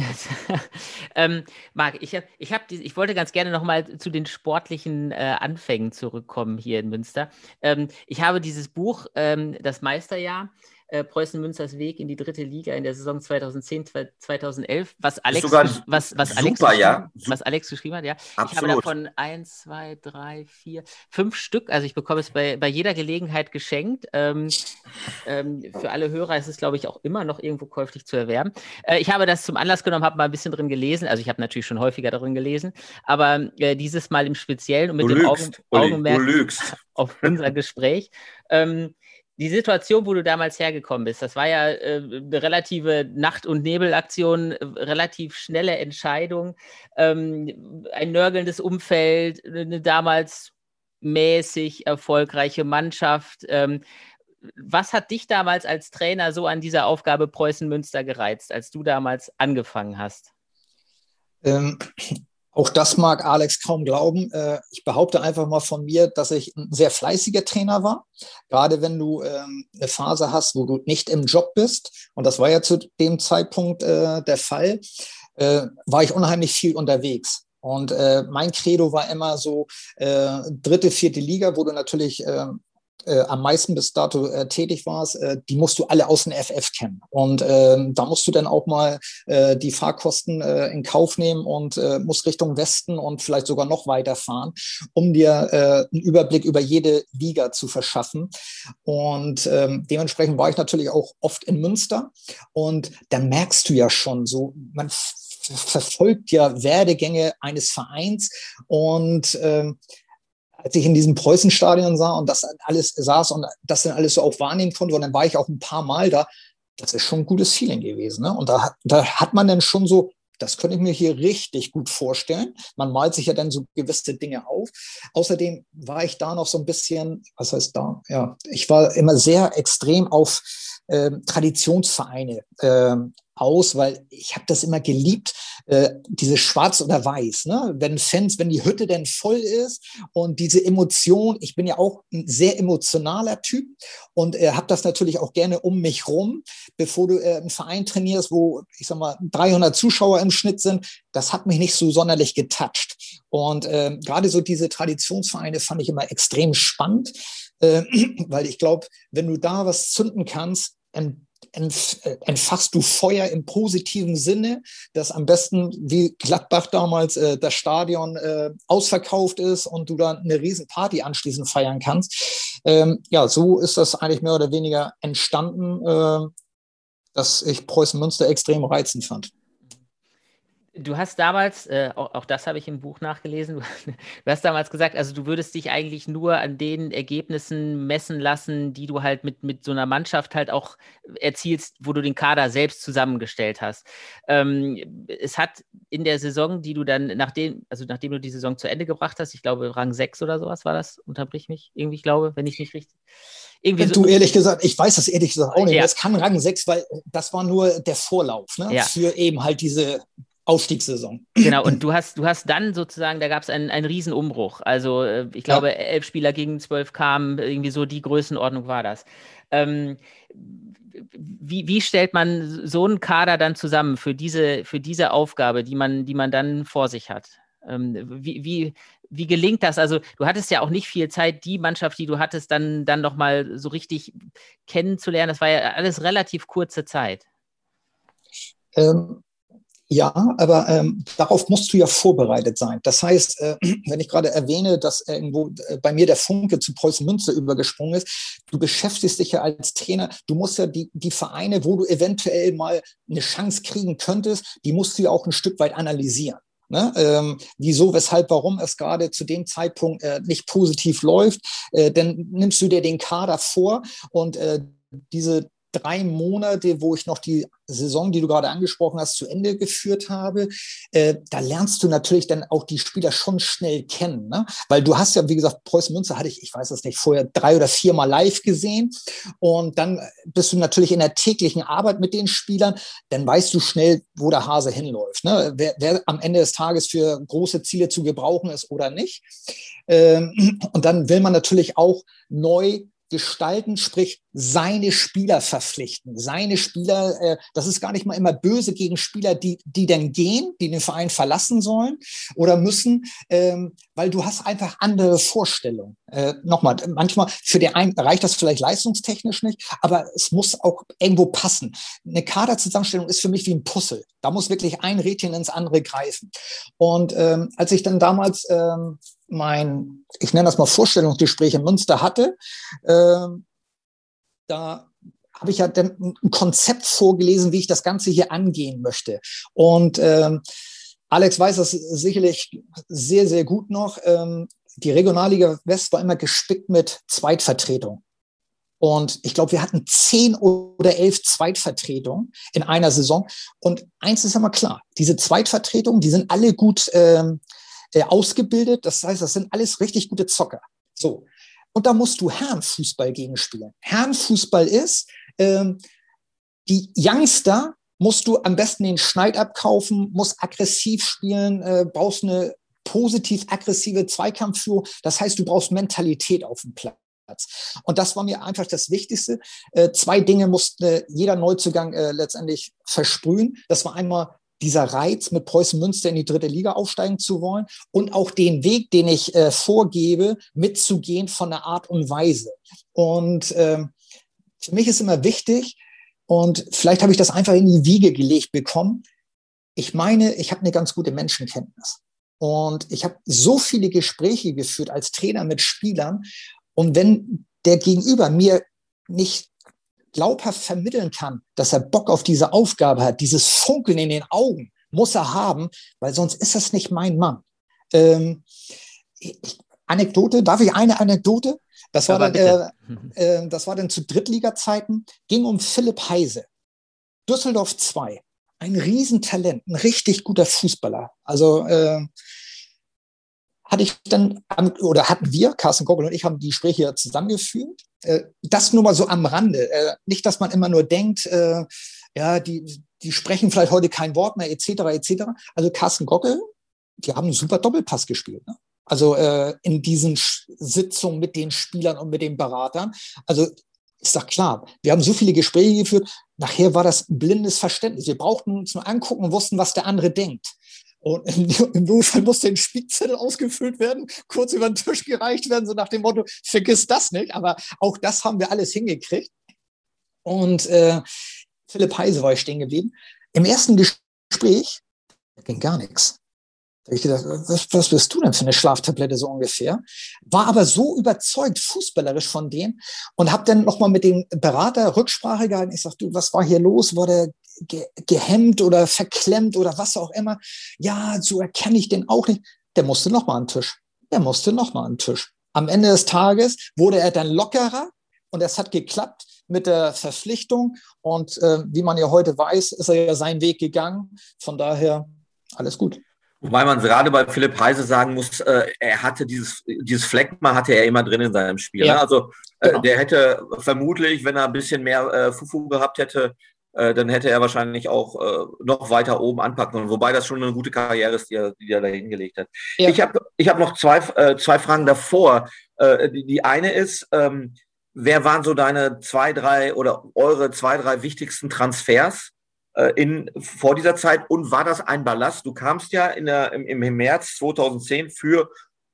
ähm, Marc, ich, hab, ich, hab die, ich wollte ganz gerne nochmal zu den sportlichen äh, Anfängen zurückkommen hier in Münster. Ähm, ich habe dieses Buch, ähm, Das Meisterjahr, äh, Preußen Münsters Weg in die dritte Liga in der Saison 2010, 2011, was Alex, was, was, Alex ja. was Alex geschrieben hat, ja. Absolut. Ich habe davon eins, zwei, drei, vier, fünf Stück. Also ich bekomme es bei, bei jeder Gelegenheit geschenkt. Ähm, ähm, für alle Hörer ist es, glaube ich, auch immer noch irgendwo käuflich zu erwerben. Äh, ich habe das zum Anlass genommen, habe mal ein bisschen drin gelesen. Also ich habe natürlich schon häufiger darin gelesen, aber äh, dieses Mal im Speziellen und mit du dem lügst, Augen, Augenmerk auf unser Gespräch. Ähm, die Situation, wo du damals hergekommen bist, das war ja äh, eine relative Nacht- und Nebelaktion, äh, relativ schnelle Entscheidung, ähm, ein nörgelndes Umfeld, eine damals mäßig erfolgreiche Mannschaft. Ähm, was hat dich damals als Trainer so an dieser Aufgabe Preußen Münster gereizt, als du damals angefangen hast? Ähm, auch das mag Alex kaum glauben. Äh, ich behaupte einfach mal von mir, dass ich ein sehr fleißiger Trainer war. Gerade wenn du ähm, eine Phase hast, wo du nicht im Job bist, und das war ja zu dem Zeitpunkt äh, der Fall, äh, war ich unheimlich viel unterwegs. Und mein Credo war immer so dritte, vierte Liga, wo du natürlich äh, am meisten bis dato äh, tätig warst, äh, die musst du alle aus dem FF kennen. Und ähm, da musst du dann auch mal äh, die Fahrkosten äh, in Kauf nehmen und äh, musst Richtung Westen und vielleicht sogar noch weiter fahren, um dir äh, einen Überblick über jede Liga zu verschaffen. Und ähm, dementsprechend war ich natürlich auch oft in Münster. Und da merkst du ja schon so, man verfolgt ja Werdegänge eines Vereins und ähm, als ich in diesem Preußenstadion sah und das alles saß und das dann alles so auch wahrnehmen konnte, und dann war ich auch ein paar Mal da, das ist schon ein gutes Feeling gewesen. Ne? Und da, da hat man dann schon so, das könnte ich mir hier richtig gut vorstellen. Man malt sich ja dann so gewisse Dinge auf. Außerdem war ich da noch so ein bisschen, was heißt da? Ja, ich war immer sehr extrem auf Traditionsvereine ähm, aus, weil ich habe das immer geliebt, äh, diese Schwarz oder Weiß. Ne? Wenn Fans, wenn die Hütte denn voll ist und diese Emotion, ich bin ja auch ein sehr emotionaler Typ und äh, habe das natürlich auch gerne um mich rum, bevor du äh, einen Verein trainierst, wo ich sag mal 300 Zuschauer im Schnitt sind. Das hat mich nicht so sonderlich getoucht. Und äh, gerade so diese Traditionsvereine fand ich immer extrem spannend, äh, weil ich glaube, wenn du da was zünden kannst, entfachst du Feuer im positiven Sinne, dass am besten wie Gladbach damals äh, das Stadion äh, ausverkauft ist und du dann eine riesen Party anschließend feiern kannst. Ähm, ja, so ist das eigentlich mehr oder weniger entstanden, äh, dass ich Preußen Münster extrem reizend fand. Du hast damals, äh, auch, auch, das habe ich im Buch nachgelesen, du, du, hast damals gesagt, also du würdest dich eigentlich nur an den Ergebnissen messen lassen, die du halt mit, mit so einer Mannschaft halt auch erzielst, wo du den Kader selbst zusammengestellt hast. Ähm, es hat in der Saison, die du dann, nachdem, also nachdem du die Saison zu Ende gebracht hast, ich glaube Rang 6 oder sowas war das, unterbrich mich, irgendwie, ich glaube, wenn ich nicht richtig. Irgendwie so, du ehrlich gesagt, ich weiß das ehrlich gesagt auch nicht. Ja. Es kann Rang 6, weil das war nur der Vorlauf ne? ja. für eben halt diese Aufstiegssaison. Genau, und du hast, du hast dann sozusagen, da gab es einen, einen Riesenumbruch. Also äh, ich glaube, ja. elf Spieler gegen zwölf kamen, irgendwie so die Größenordnung war das. Ähm, wie, wie stellt man so einen Kader dann zusammen für diese, für diese Aufgabe, die man, die man dann vor sich hat? Ähm, wie, wie, wie gelingt das? Also, du hattest ja auch nicht viel Zeit, die Mannschaft, die du hattest, dann, dann nochmal so richtig kennenzulernen. Das war ja alles relativ kurze Zeit. Ähm, ja, aber ähm, darauf musst du ja vorbereitet sein. Das heißt, äh, wenn ich gerade erwähne, dass irgendwo äh, bei mir der Funke zu Preußen Münze übergesprungen ist, du beschäftigst dich ja als Trainer, du musst ja die, die Vereine, wo du eventuell mal eine Chance kriegen könntest, die musst du ja auch ein Stück weit analysieren. Ne? Ähm, wieso, weshalb, warum es gerade zu dem Zeitpunkt äh, nicht positiv läuft, äh, dann nimmst du dir den Kader vor und äh, diese drei Monate, wo ich noch die Saison, die du gerade angesprochen hast, zu Ende geführt habe, äh, da lernst du natürlich dann auch die Spieler schon schnell kennen. Ne? Weil du hast ja, wie gesagt, Preußen Münster hatte ich, ich weiß das nicht, vorher drei oder viermal live gesehen. Und dann bist du natürlich in der täglichen Arbeit mit den Spielern, dann weißt du schnell, wo der Hase hinläuft. Ne? Wer, wer am Ende des Tages für große Ziele zu gebrauchen ist oder nicht. Ähm, und dann will man natürlich auch neu gestalten, sprich seine Spieler verpflichten. Seine Spieler, äh, das ist gar nicht mal immer böse gegen Spieler, die, die dann gehen, die den Verein verlassen sollen oder müssen, ähm, weil du hast einfach andere Vorstellungen. Äh, Nochmal, manchmal für den einen reicht das vielleicht leistungstechnisch nicht, aber es muss auch irgendwo passen. Eine Kaderzusammenstellung ist für mich wie ein Puzzle. Da muss wirklich ein Rädchen ins andere greifen. Und ähm, als ich dann damals ähm, mein, ich nenne das mal Vorstellungsgespräch in Münster hatte, äh, da habe ich ja dann ein Konzept vorgelesen, wie ich das Ganze hier angehen möchte. Und ähm, Alex weiß das sicherlich sehr, sehr gut noch. Ähm, die Regionalliga West war immer gespickt mit Zweitvertretung. Und ich glaube, wir hatten zehn oder elf Zweitvertretungen in einer Saison. Und eins ist mal klar, diese Zweitvertretungen, die sind alle gut ähm, äh, ausgebildet. Das heißt, das sind alles richtig gute Zocker. So. Und da musst du Herrenfußball gegenspielen. Herrenfußball ist, ähm, die Youngster musst du am besten den Schneid abkaufen, musst aggressiv spielen, äh, brauchst eine positiv aggressive Zweikampfführung. Das heißt, du brauchst Mentalität auf dem Platz. Und das war mir einfach das Wichtigste. Äh, zwei Dinge musste jeder Neuzugang äh, letztendlich versprühen. Das war einmal dieser Reiz, mit Preußen Münster in die dritte Liga aufsteigen zu wollen und auch den Weg, den ich äh, vorgebe, mitzugehen von der Art und Weise. Und ähm, für mich ist immer wichtig, und vielleicht habe ich das einfach in die Wiege gelegt bekommen. Ich meine, ich habe eine ganz gute Menschenkenntnis. Und ich habe so viele Gespräche geführt als Trainer mit Spielern. Und wenn der Gegenüber mir nicht glaubhaft vermitteln kann, dass er Bock auf diese Aufgabe hat, dieses Funkeln in den Augen muss er haben, weil sonst ist das nicht mein Mann. Ähm, ich, Anekdote, darf ich eine Anekdote? Das war, dann, äh, äh, das war dann zu Drittliga-Zeiten, ging um Philipp Heise. Düsseldorf 2. Ein Riesentalent, ein richtig guter Fußballer. Also äh, hatte ich dann, oder hatten wir, Carsten Gogol und ich haben die Gespräche zusammengeführt. Äh, das nur mal so am Rande. Äh, nicht, dass man immer nur denkt, äh, ja, die, die sprechen vielleicht heute kein Wort mehr, etc., etc. Also Carsten Gockel, die haben einen super Doppelpass gespielt. Ne? Also äh, in diesen Sitzungen mit den Spielern und mit den Beratern. Also ist doch klar, wir haben so viele Gespräche geführt, nachher war das blindes Verständnis. Wir brauchten uns nur angucken und wussten, was der andere denkt. Und im Notfall musste ein Spielzettel ausgefüllt werden, kurz über den Tisch gereicht werden, so nach dem Motto, vergiss das nicht. Aber auch das haben wir alles hingekriegt. Und äh, Philipp Heise war ich stehen geblieben. Im ersten Gespräch ging gar nichts. Ich gedacht, was, was bist du denn für eine Schlaftablette so ungefähr? War aber so überzeugt, fußballerisch von dem und habe dann nochmal mit dem Berater Rücksprache gehalten. Ich sag, du, was war hier los? Wurde ge gehemmt oder verklemmt oder was auch immer? Ja, so erkenne ich den auch nicht. Der musste nochmal an den Tisch. Der musste nochmal an den Tisch. Am Ende des Tages wurde er dann lockerer und es hat geklappt mit der Verpflichtung. Und äh, wie man ja heute weiß, ist er ja seinen Weg gegangen. Von daher alles gut. Wobei man gerade bei Philipp Heise sagen muss, äh, er hatte dieses, dieses Fleckma hatte er immer drin in seinem Spiel. Ja. Ne? Also äh, genau. der hätte vermutlich, wenn er ein bisschen mehr äh, Fufu gehabt hätte, äh, dann hätte er wahrscheinlich auch äh, noch weiter oben anpacken können. Wobei das schon eine gute Karriere ist, die er, die er da hingelegt hat. Ja. Ich habe ich hab noch zwei, äh, zwei Fragen davor. Die, die eine ist, ähm, wer waren so deine zwei, drei oder eure zwei, drei wichtigsten Transfers? Äh, in, vor dieser Zeit und war das ein Ballast? Du kamst ja in der, im, im März 2010 für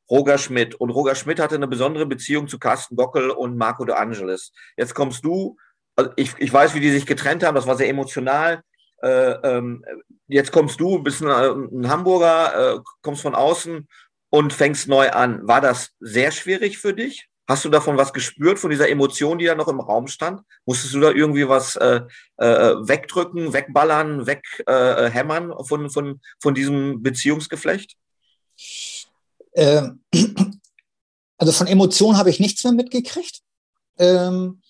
Roger Schmidt und Roger Schmidt hatte eine besondere Beziehung zu Carsten Gockel und Marco de Angelis. Jetzt kommst du, also ich, ich weiß, wie die sich getrennt haben, das war sehr emotional. Äh, ähm, jetzt kommst du, bist ein, ein Hamburger, äh, kommst von außen und fängst neu an. War das sehr schwierig für dich? Hast du davon was gespürt, von dieser Emotion, die da noch im Raum stand? Musstest du da irgendwie was äh, äh, wegdrücken, wegballern, weghämmern äh, von, von, von diesem Beziehungsgeflecht? Ähm, also von Emotionen habe ich nichts mehr mitgekriegt. Ähm,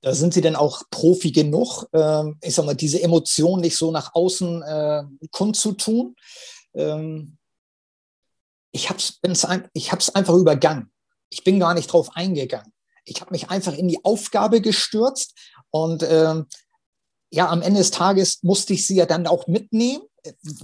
da sind sie denn auch Profi genug, ähm, ich sag mal, diese Emotionen nicht so nach außen äh, kundzutun. Ähm, ich habe es ich hab's einfach übergangen. Ich bin gar nicht drauf eingegangen. Ich habe mich einfach in die Aufgabe gestürzt und ähm, ja, am Ende des Tages musste ich sie ja dann auch mitnehmen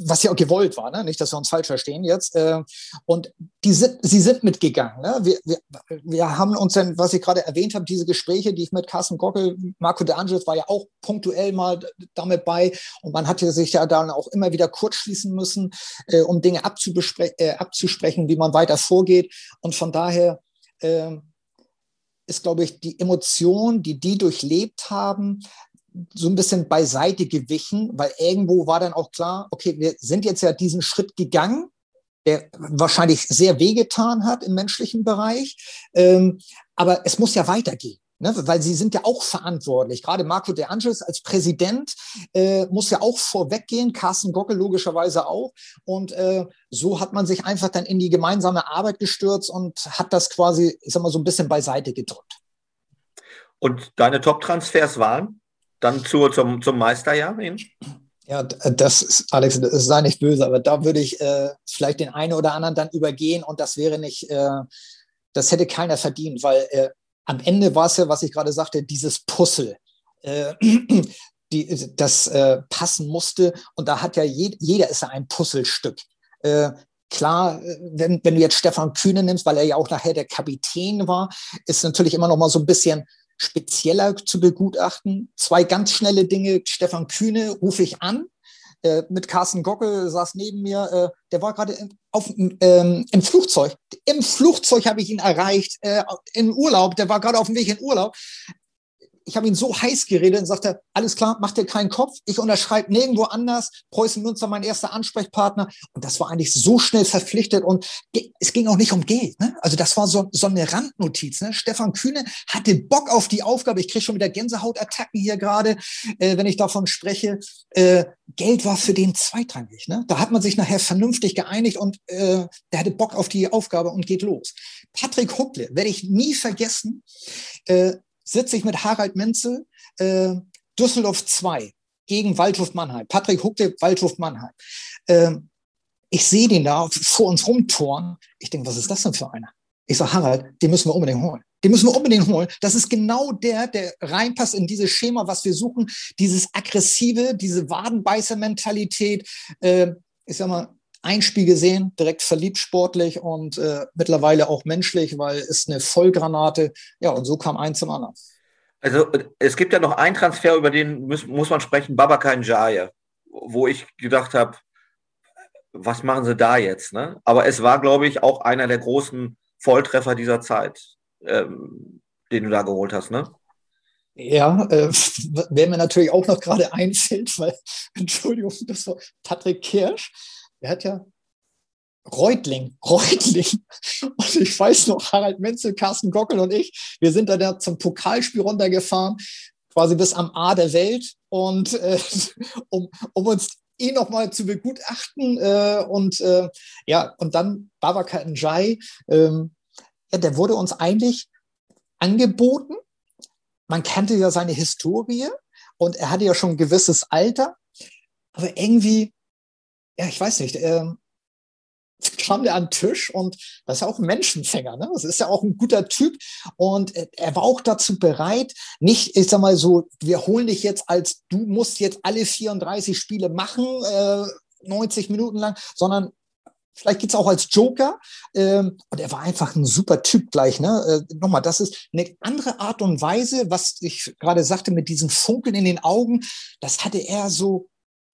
was ja auch gewollt war, ne? nicht, dass wir uns falsch verstehen jetzt. Äh, und die sind, sie sind mitgegangen. Ne? Wir, wir, wir haben uns dann, was ich gerade erwähnt habe, diese Gespräche, die ich mit Carsten Gockel, Marco De Angelis war ja auch punktuell mal damit bei. Und man hatte sich ja dann auch immer wieder kurzschließen müssen, äh, um Dinge äh, abzusprechen, wie man weiter vorgeht. Und von daher äh, ist, glaube ich, die Emotion, die die durchlebt haben, so ein bisschen beiseite gewichen, weil irgendwo war dann auch klar, okay, wir sind jetzt ja diesen Schritt gegangen, der wahrscheinlich sehr wehgetan hat im menschlichen Bereich, ähm, aber es muss ja weitergehen. Ne, weil sie sind ja auch verantwortlich. Gerade Marco De Angelis als Präsident äh, muss ja auch vorweggehen, Carsten Gockel logischerweise auch. Und äh, so hat man sich einfach dann in die gemeinsame Arbeit gestürzt und hat das quasi, ich sag mal, so ein bisschen beiseite gedrückt. Und deine Top-Transfers waren dann zu, zum, zum Meisterjahr hin? Ja, das ist, Alex, das sei nicht böse, aber da würde ich äh, vielleicht den einen oder anderen dann übergehen und das wäre nicht, äh, das hätte keiner verdient, weil äh, am Ende war es ja, was ich gerade sagte, dieses Puzzle. Äh, die, das äh, passen musste. Und da hat ja je, jeder ist ja ein Puzzlestück. Äh, klar, wenn, wenn du jetzt Stefan Kühne nimmst, weil er ja auch nachher der Kapitän war, ist natürlich immer noch mal so ein bisschen spezieller zu begutachten. Zwei ganz schnelle Dinge. Stefan Kühne rufe ich an. Äh, mit Carsten Gockel saß neben mir, äh, der war gerade ähm, im Flugzeug. Im Flugzeug habe ich ihn erreicht, äh, im Urlaub, der war gerade auf dem Weg in Urlaub ich habe ihn so heiß geredet und sagte, alles klar, mach dir keinen Kopf, ich unterschreibe nirgendwo anders, Preußen Münster mein erster Ansprechpartner und das war eigentlich so schnell verpflichtet und es ging auch nicht um Geld. Ne? Also das war so, so eine Randnotiz. Ne? Stefan Kühne hatte Bock auf die Aufgabe, ich kriege schon wieder Gänsehautattacken hier gerade, äh, wenn ich davon spreche. Äh, Geld war für den zweitrangig. Ne? Da hat man sich nachher vernünftig geeinigt und äh, der hatte Bock auf die Aufgabe und geht los. Patrick Huckle werde ich nie vergessen. Äh, sitze ich mit Harald Menzel, äh, Düsseldorf 2 gegen Waldhof Mannheim. Patrick Huckle, Waldhof Mannheim. Ähm, ich sehe den da vor uns rumtoren. Ich denke, was ist das denn für einer? Ich sage, Harald, den müssen wir unbedingt holen. Den müssen wir unbedingt holen. Das ist genau der, der reinpasst in dieses Schema, was wir suchen. Dieses aggressive, diese Wadenbeißer-Mentalität. Äh, ich sag mal, ein Spiel gesehen, direkt verliebt sportlich und äh, mittlerweile auch menschlich, weil ist eine Vollgranate. Ja, und so kam eins zum anderen. Also es gibt ja noch einen Transfer, über den muss, muss man sprechen, Babacar Njaye, wo ich gedacht habe, was machen sie da jetzt? Ne? Aber es war, glaube ich, auch einer der großen Volltreffer dieser Zeit, ähm, den du da geholt hast, ne? Ja, äh, wer mir natürlich auch noch gerade einfällt, weil, Entschuldigung, das war Patrick Kirsch, er hat ja Reutling, Reutling. Und ich weiß noch, Harald Menzel, Carsten Gockel und ich, wir sind da zum Pokalspiel runtergefahren, quasi bis am A der Welt und äh, um, um uns eh nochmal zu begutachten äh, und äh, ja, und dann Babaka Njai, ähm, ja, der wurde uns eigentlich angeboten. Man kannte ja seine Historie und er hatte ja schon ein gewisses Alter, aber irgendwie ja, ich weiß nicht, ähm, kam der an den Tisch und das ist ja auch ein Menschenfänger, ne? Das ist ja auch ein guter Typ und er war auch dazu bereit, nicht, ich sag mal so, wir holen dich jetzt als, du musst jetzt alle 34 Spiele machen, äh, 90 Minuten lang, sondern vielleicht geht's auch als Joker. Ähm, und er war einfach ein super Typ gleich. Ne? Äh, nochmal, das ist eine andere Art und Weise, was ich gerade sagte mit diesen Funkeln in den Augen. Das hatte er so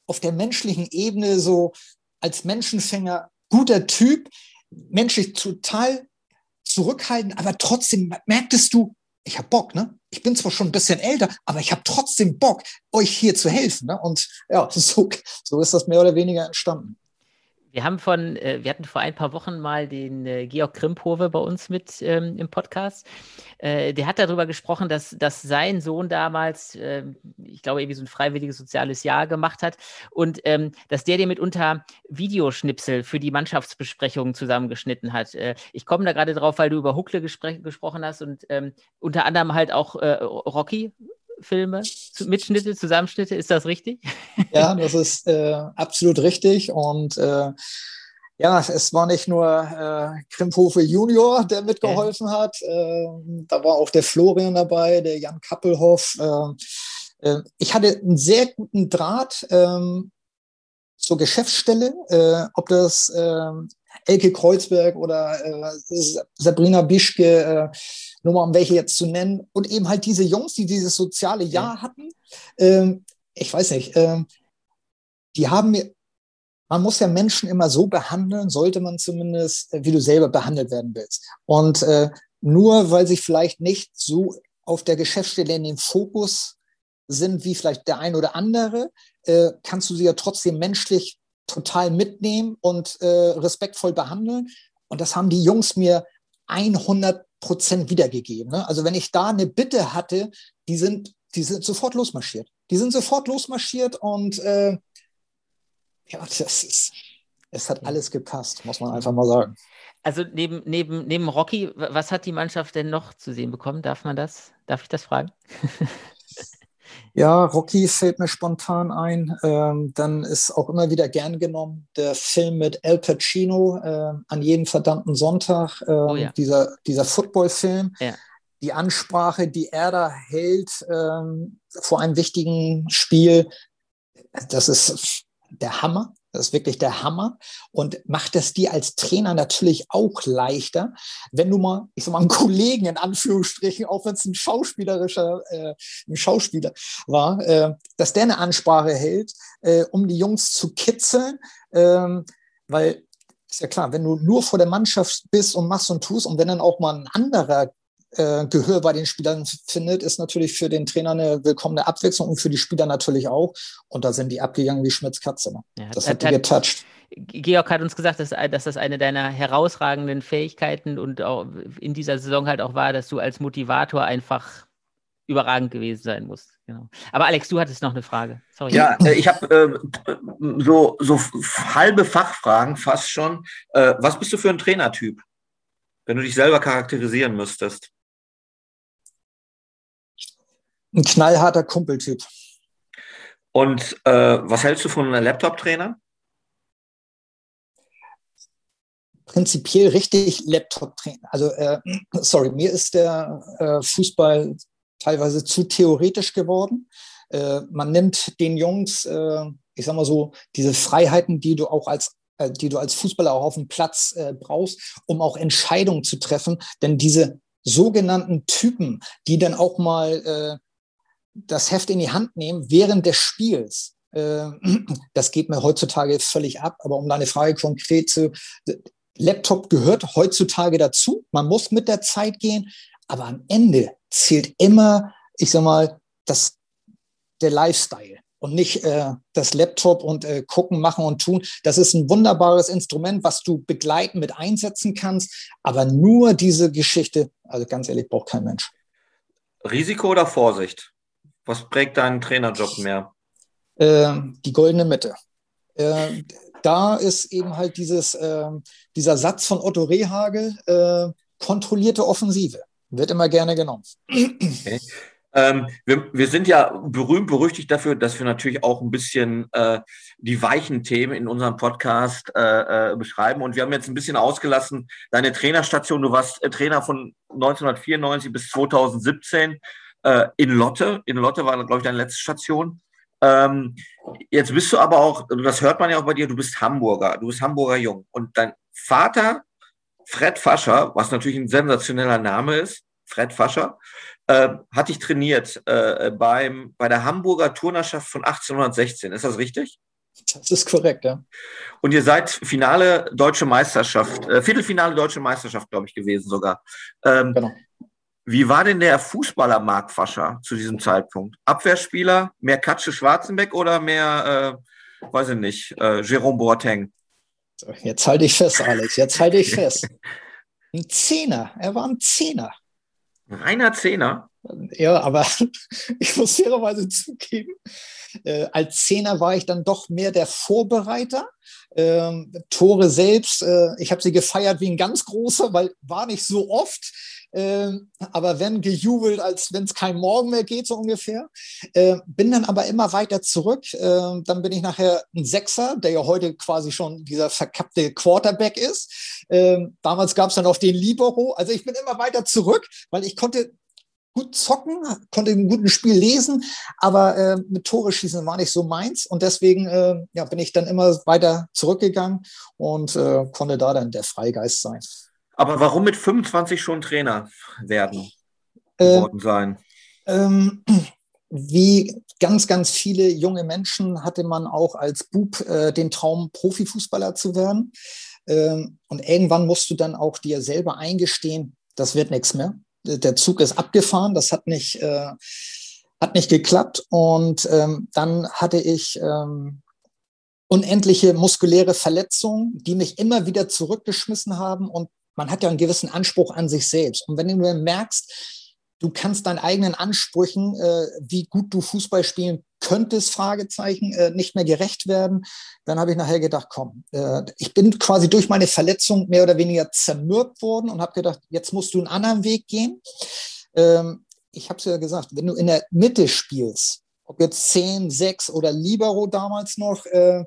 auf der menschlichen Ebene so als Menschenfänger guter Typ, menschlich total zurückhaltend, aber trotzdem merktest du, ich habe Bock, ne? Ich bin zwar schon ein bisschen älter, aber ich habe trotzdem Bock, euch hier zu helfen. Ne? Und ja, so, so ist das mehr oder weniger entstanden. Wir haben von, äh, wir hatten vor ein paar Wochen mal den äh, Georg Krimphove bei uns mit ähm, im Podcast. Äh, der hat darüber gesprochen, dass, dass sein Sohn damals, ähm, ich glaube, irgendwie so ein freiwilliges soziales Jahr gemacht hat und ähm, dass der dir mitunter Videoschnipsel für die Mannschaftsbesprechungen zusammengeschnitten hat. Äh, ich komme da gerade drauf, weil du über Huckle gesprochen hast und ähm, unter anderem halt auch äh, Rocky Filme, Mitschnitte, Zusammenschnitte, ist das richtig? Ja, das ist äh, absolut richtig. Und äh, ja, es war nicht nur äh, Krimphofe Junior, der mitgeholfen ja. hat. Äh, da war auch der Florian dabei, der Jan Kappelhoff. Äh, äh, ich hatte einen sehr guten Draht ähm, zur Geschäftsstelle, äh, ob das äh, Elke Kreuzberg oder äh, Sabrina Bischke, nur mal um welche jetzt zu nennen, und eben halt diese Jungs, die dieses soziale Jahr ja. hatten. Ähm, ich weiß nicht, ähm, die haben mir, man muss ja Menschen immer so behandeln, sollte man zumindest, äh, wie du selber behandelt werden willst. Und äh, nur weil sie vielleicht nicht so auf der Geschäftsstelle in den Fokus sind wie vielleicht der ein oder andere, äh, kannst du sie ja trotzdem menschlich total mitnehmen und äh, respektvoll behandeln. Und das haben die Jungs mir 100 Prozent wiedergegeben. Ne? Also wenn ich da eine Bitte hatte, die sind, die sind sofort losmarschiert. Die sind sofort losmarschiert und äh, ja, das ist, Es hat alles gepasst, muss man einfach mal sagen. Also neben, neben, neben Rocky, was hat die Mannschaft denn noch zu sehen bekommen? Darf man das? Darf ich das fragen? Ja, Rocky fällt mir spontan ein. Ähm, dann ist auch immer wieder gern genommen der Film mit Al Pacino äh, an jedem verdammten Sonntag, äh, oh ja. dieser, dieser Football-Film. Ja. Die Ansprache, die er da hält ähm, vor einem wichtigen Spiel, das ist der Hammer. Das ist wirklich der Hammer und macht es dir als Trainer natürlich auch leichter, wenn du mal, ich sag mal, einen Kollegen in Anführungsstrichen, auch wenn es ein schauspielerischer, äh, ein Schauspieler war, äh, dass der eine Ansprache hält, äh, um die Jungs zu kitzeln, ähm, weil ist ja klar, wenn du nur vor der Mannschaft bist und machst und tust und wenn dann auch mal ein anderer äh, Gehör bei den Spielern findet, ist natürlich für den Trainer eine willkommene Abwechslung und für die Spieler natürlich auch. Und da sind die abgegangen wie Schmitz Katze. Ne? Ja, das hat, hat die getoucht. Georg hat uns gesagt, dass, dass, das eine deiner herausragenden Fähigkeiten und auch in dieser Saison halt auch war, dass du als Motivator einfach überragend gewesen sein musst. Genau. Aber Alex, du hattest noch eine Frage. Sorry. Ja, äh, ich habe äh, so, so halbe Fachfragen fast schon. Äh, was bist du für ein Trainertyp, wenn du dich selber charakterisieren müsstest? Ein knallharter Kumpeltyp. Und äh, was hältst du von einem Laptop-Trainer? Prinzipiell richtig Laptop-Trainer. Also, äh, sorry, mir ist der äh, Fußball teilweise zu theoretisch geworden. Äh, man nimmt den Jungs, äh, ich sag mal so, diese Freiheiten, die du auch als äh, die du als Fußballer auch auf dem Platz brauchst, um auch Entscheidungen zu treffen. Denn diese sogenannten Typen, die dann auch mal das Heft in die Hand nehmen während des Spiels. Äh, das geht mir heutzutage völlig ab. Aber um deine Frage konkret zu, Laptop gehört heutzutage dazu. Man muss mit der Zeit gehen. Aber am Ende zählt immer, ich sag mal, das, der Lifestyle und nicht äh, das Laptop und äh, gucken, machen und tun. Das ist ein wunderbares Instrument, was du begleiten mit einsetzen kannst. Aber nur diese Geschichte, also ganz ehrlich, braucht kein Mensch. Risiko oder Vorsicht? Was prägt deinen Trainerjob mehr? Äh, die goldene Mitte. Äh, da ist eben halt dieses, äh, dieser Satz von Otto Rehagel, äh, kontrollierte Offensive. Wird immer gerne genommen. Okay. Ähm, wir, wir, sind ja berühmt berüchtigt dafür, dass wir natürlich auch ein bisschen äh, die weichen Themen in unserem Podcast äh, äh, beschreiben. Und wir haben jetzt ein bisschen ausgelassen, deine Trainerstation, du warst äh, Trainer von 1994 bis 2017 äh, in Lotte. In Lotte war, glaube ich, deine letzte Station. Ähm, jetzt bist du aber auch, das hört man ja auch bei dir, du bist Hamburger, du bist Hamburger Jung. Und dein Vater, Fred Fascher, was natürlich ein sensationeller Name ist, Fred Fascher, äh, hat dich trainiert äh, beim, bei der Hamburger Turnerschaft von 1816. Ist das richtig? Das ist korrekt, ja. Und ihr seid Finale Deutsche Meisterschaft, äh, Viertelfinale Deutsche Meisterschaft, glaube ich, gewesen sogar. Ähm, genau. Wie war denn der Fußballer Marc Fascher zu diesem Zeitpunkt? Abwehrspieler, mehr Katsche Schwarzenbeck oder mehr, äh, weiß ich nicht, äh, Jerome Boateng? Jetzt halte ich fest, Alex, jetzt halte ich fest. Ein Zehner, er war ein Zehner. Reiner Zehner? Ja, aber ich muss fairerweise zugeben, äh, als Zehner war ich dann doch mehr der Vorbereiter. Ähm, Tore selbst, äh, ich habe sie gefeiert wie ein ganz großer, weil war nicht so oft. Ähm, aber wenn gejubelt, als wenn es kein Morgen mehr geht, so ungefähr. Äh, bin dann aber immer weiter zurück. Äh, dann bin ich nachher ein Sechser, der ja heute quasi schon dieser verkappte Quarterback ist. Damals gab es dann auch den Libero. Also ich bin immer weiter zurück, weil ich konnte gut zocken, konnte ein gutes Spiel lesen, aber äh, mit Tore schießen war nicht so meins und deswegen äh, ja, bin ich dann immer weiter zurückgegangen und äh, konnte da dann der Freigeist sein. Aber warum mit 25 schon Trainer werden geworden sein? Ähm, wie ganz, ganz viele junge Menschen hatte man auch als Bub äh, den Traum, Profifußballer zu werden. Ähm, und irgendwann musst du dann auch dir selber eingestehen, das wird nichts mehr. Der Zug ist abgefahren, das hat nicht, äh, hat nicht geklappt. Und ähm, dann hatte ich ähm, unendliche muskuläre Verletzungen, die mich immer wieder zurückgeschmissen haben und man hat ja einen gewissen Anspruch an sich selbst. Und wenn du merkst, du kannst deinen eigenen Ansprüchen, äh, wie gut du Fußball spielen könnte es Fragezeichen äh, nicht mehr gerecht werden. Dann habe ich nachher gedacht, komm, äh, ich bin quasi durch meine Verletzung mehr oder weniger zermürbt worden und habe gedacht, jetzt musst du einen anderen Weg gehen. Ähm, ich habe es ja gesagt, wenn du in der Mitte spielst, ob jetzt 10, 6 oder Libero damals noch, äh,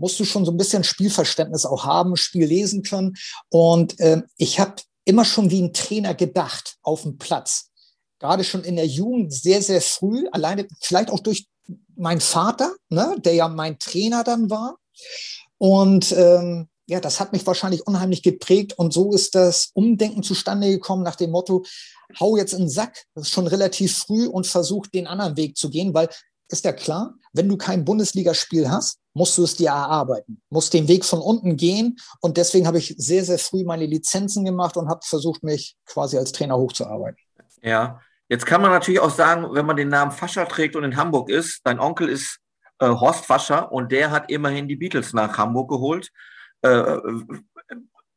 musst du schon so ein bisschen Spielverständnis auch haben, Spiel lesen können. Und äh, ich habe immer schon wie ein Trainer gedacht auf dem Platz. Gerade schon in der Jugend sehr, sehr früh, alleine vielleicht auch durch meinen Vater, ne, der ja mein Trainer dann war. Und ähm, ja, das hat mich wahrscheinlich unheimlich geprägt. Und so ist das Umdenken zustande gekommen nach dem Motto, hau jetzt in den Sack, schon relativ früh und versuch den anderen Weg zu gehen, weil ist ja klar, wenn du kein Bundesligaspiel hast, musst du es dir erarbeiten, musst den Weg von unten gehen. Und deswegen habe ich sehr, sehr früh meine Lizenzen gemacht und habe versucht, mich quasi als Trainer hochzuarbeiten. Ja, jetzt kann man natürlich auch sagen, wenn man den Namen Fascher trägt und in Hamburg ist, dein Onkel ist äh, Horst Fascher und der hat immerhin die Beatles nach Hamburg geholt. Äh,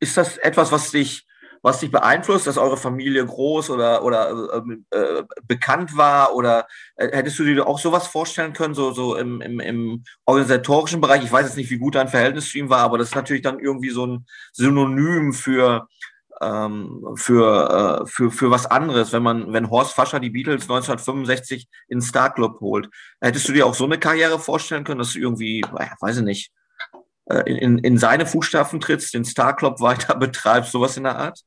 ist das etwas, was dich was dich beeinflusst, dass eure Familie groß oder, oder äh, äh, bekannt war? Oder äh, hättest du dir auch sowas vorstellen können, so, so im, im, im organisatorischen Bereich? Ich weiß jetzt nicht, wie gut dein Verhältnis zu ihm war, aber das ist natürlich dann irgendwie so ein Synonym für, ähm, für, äh, für, für was anderes, wenn man, wenn Horst Fascher die Beatles 1965 in Star Club holt. Hättest du dir auch so eine Karriere vorstellen können, dass du irgendwie, weiß ich nicht, äh, in, in seine Fußstapfen trittst, den Star Club weiter betreibst, sowas in der Art?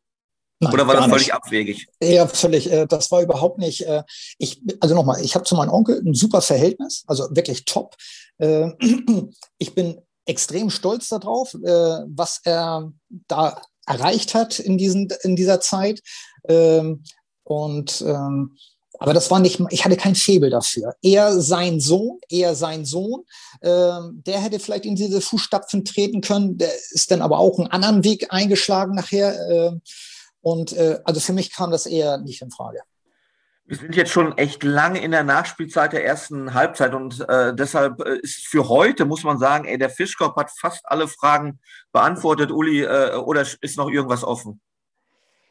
Nein, Oder war das völlig nicht. abwegig? Ja, völlig. Äh, das war überhaupt nicht. Äh, ich, also nochmal, ich habe zu meinem Onkel ein super Verhältnis, also wirklich top. Äh, ich bin extrem stolz darauf, was er da erreicht hat in, diesen, in dieser Zeit. Ähm, und ähm, aber das war nicht, ich hatte kein Febel dafür. Er sein Sohn, er sein Sohn, ähm, der hätte vielleicht in diese Fußstapfen treten können. Der ist dann aber auch einen anderen Weg eingeschlagen nachher. Und äh, also für mich kam das eher nicht in Frage. Wir sind jetzt schon echt lange in der Nachspielzeit der ersten Halbzeit und äh, deshalb äh, ist für heute, muss man sagen, ey, der Fischkopf hat fast alle Fragen beantwortet, Uli, äh, oder ist noch irgendwas offen?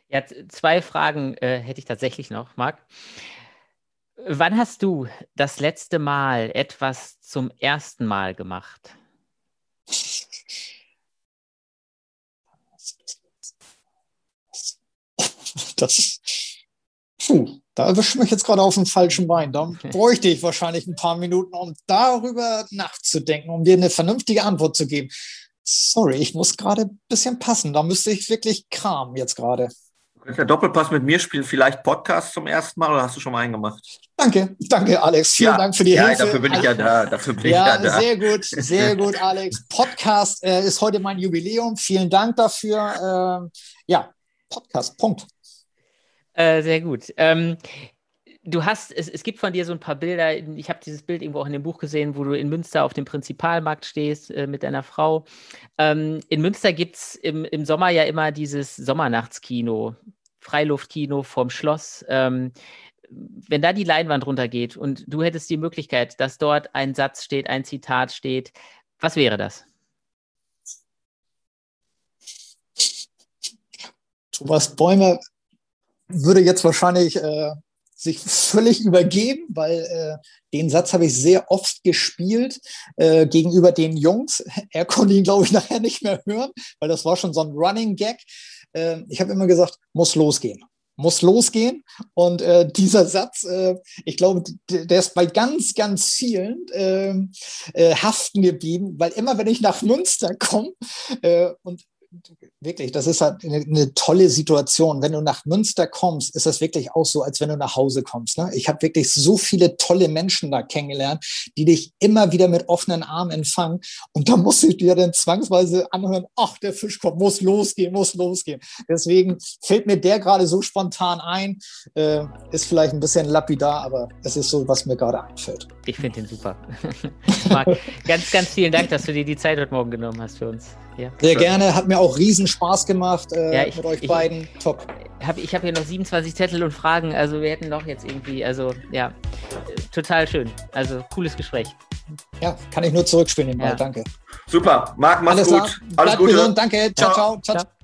Ja, zwei Fragen äh, hätte ich tatsächlich noch, Marc. Wann hast du das letzte Mal etwas zum ersten Mal gemacht? Das, puh, da erwischt mich jetzt gerade auf dem falschen Bein. Da bräuchte ich wahrscheinlich ein paar Minuten, um darüber nachzudenken, um dir eine vernünftige Antwort zu geben. Sorry, ich muss gerade ein bisschen passen. Da müsste ich wirklich kramen jetzt gerade. Du kannst ja Doppelpass mit mir spielen, vielleicht Podcast zum ersten Mal oder hast du schon mal einen gemacht? Danke, danke, Alex. Vielen ja, Dank für die ja, Hilfe. Ja, dafür bin ich ja da. Dafür bin ja, ich ja da. sehr gut, sehr gut, Alex. Podcast äh, ist heute mein Jubiläum. Vielen Dank dafür. Äh, ja, Podcast, Punkt. Äh, sehr gut. Ähm, du hast, es, es gibt von dir so ein paar Bilder, ich habe dieses Bild irgendwo auch in dem Buch gesehen, wo du in Münster auf dem Prinzipalmarkt stehst äh, mit deiner Frau. Ähm, in Münster gibt es im, im Sommer ja immer dieses Sommernachtskino, Freiluftkino vorm Schloss. Ähm, wenn da die Leinwand runtergeht und du hättest die Möglichkeit, dass dort ein Satz steht, ein Zitat steht, was wäre das? Thomas Bäumer würde jetzt wahrscheinlich äh, sich völlig übergeben, weil äh, den Satz habe ich sehr oft gespielt äh, gegenüber den Jungs. Er konnte ihn, glaube ich, nachher nicht mehr hören, weil das war schon so ein Running Gag. Äh, ich habe immer gesagt, muss losgehen muss losgehen. Und äh, dieser Satz, äh, ich glaube, der ist bei ganz, ganz vielen äh, äh, haften geblieben, weil immer, wenn ich nach Münster komme äh, und wirklich, das ist halt eine, eine, tolle Situation. Wenn du nach Münster kommst, ist das wirklich auch so, als wenn du nach Hause kommst. Ne? Ich habe wirklich so viele tolle Menschen da kennengelernt, die dich immer wieder mit offenen Armen empfangen. Und da muss ich dir dann zwangsweise anhören, ach, der Fischkopf muss losgehen, muss losgehen. Deswegen fällt mir der gerade so spontan ein. Äh, ist vielleicht ein bisschen lapidar, aber es ist so, was mir gerade einfällt. Ich finde den super. Marc, ganz, ganz vielen Dank, dass du dir die Zeit heute Morgen genommen hast für uns. Ja. Sehr gerne, hat mir auch riesen Spaß gemacht äh, ja, ich, mit euch ich, beiden. Top. Hab, ich habe hier noch 27 Zettel und Fragen, also wir hätten noch jetzt irgendwie, also ja, total schön. Also cooles Gespräch. Ja, kann ich nur zurückspielen ja. danke. Super, Marc, mach's Alles gut. Alles Gute. Gesund, danke, ciao, ciao. ciao. ciao.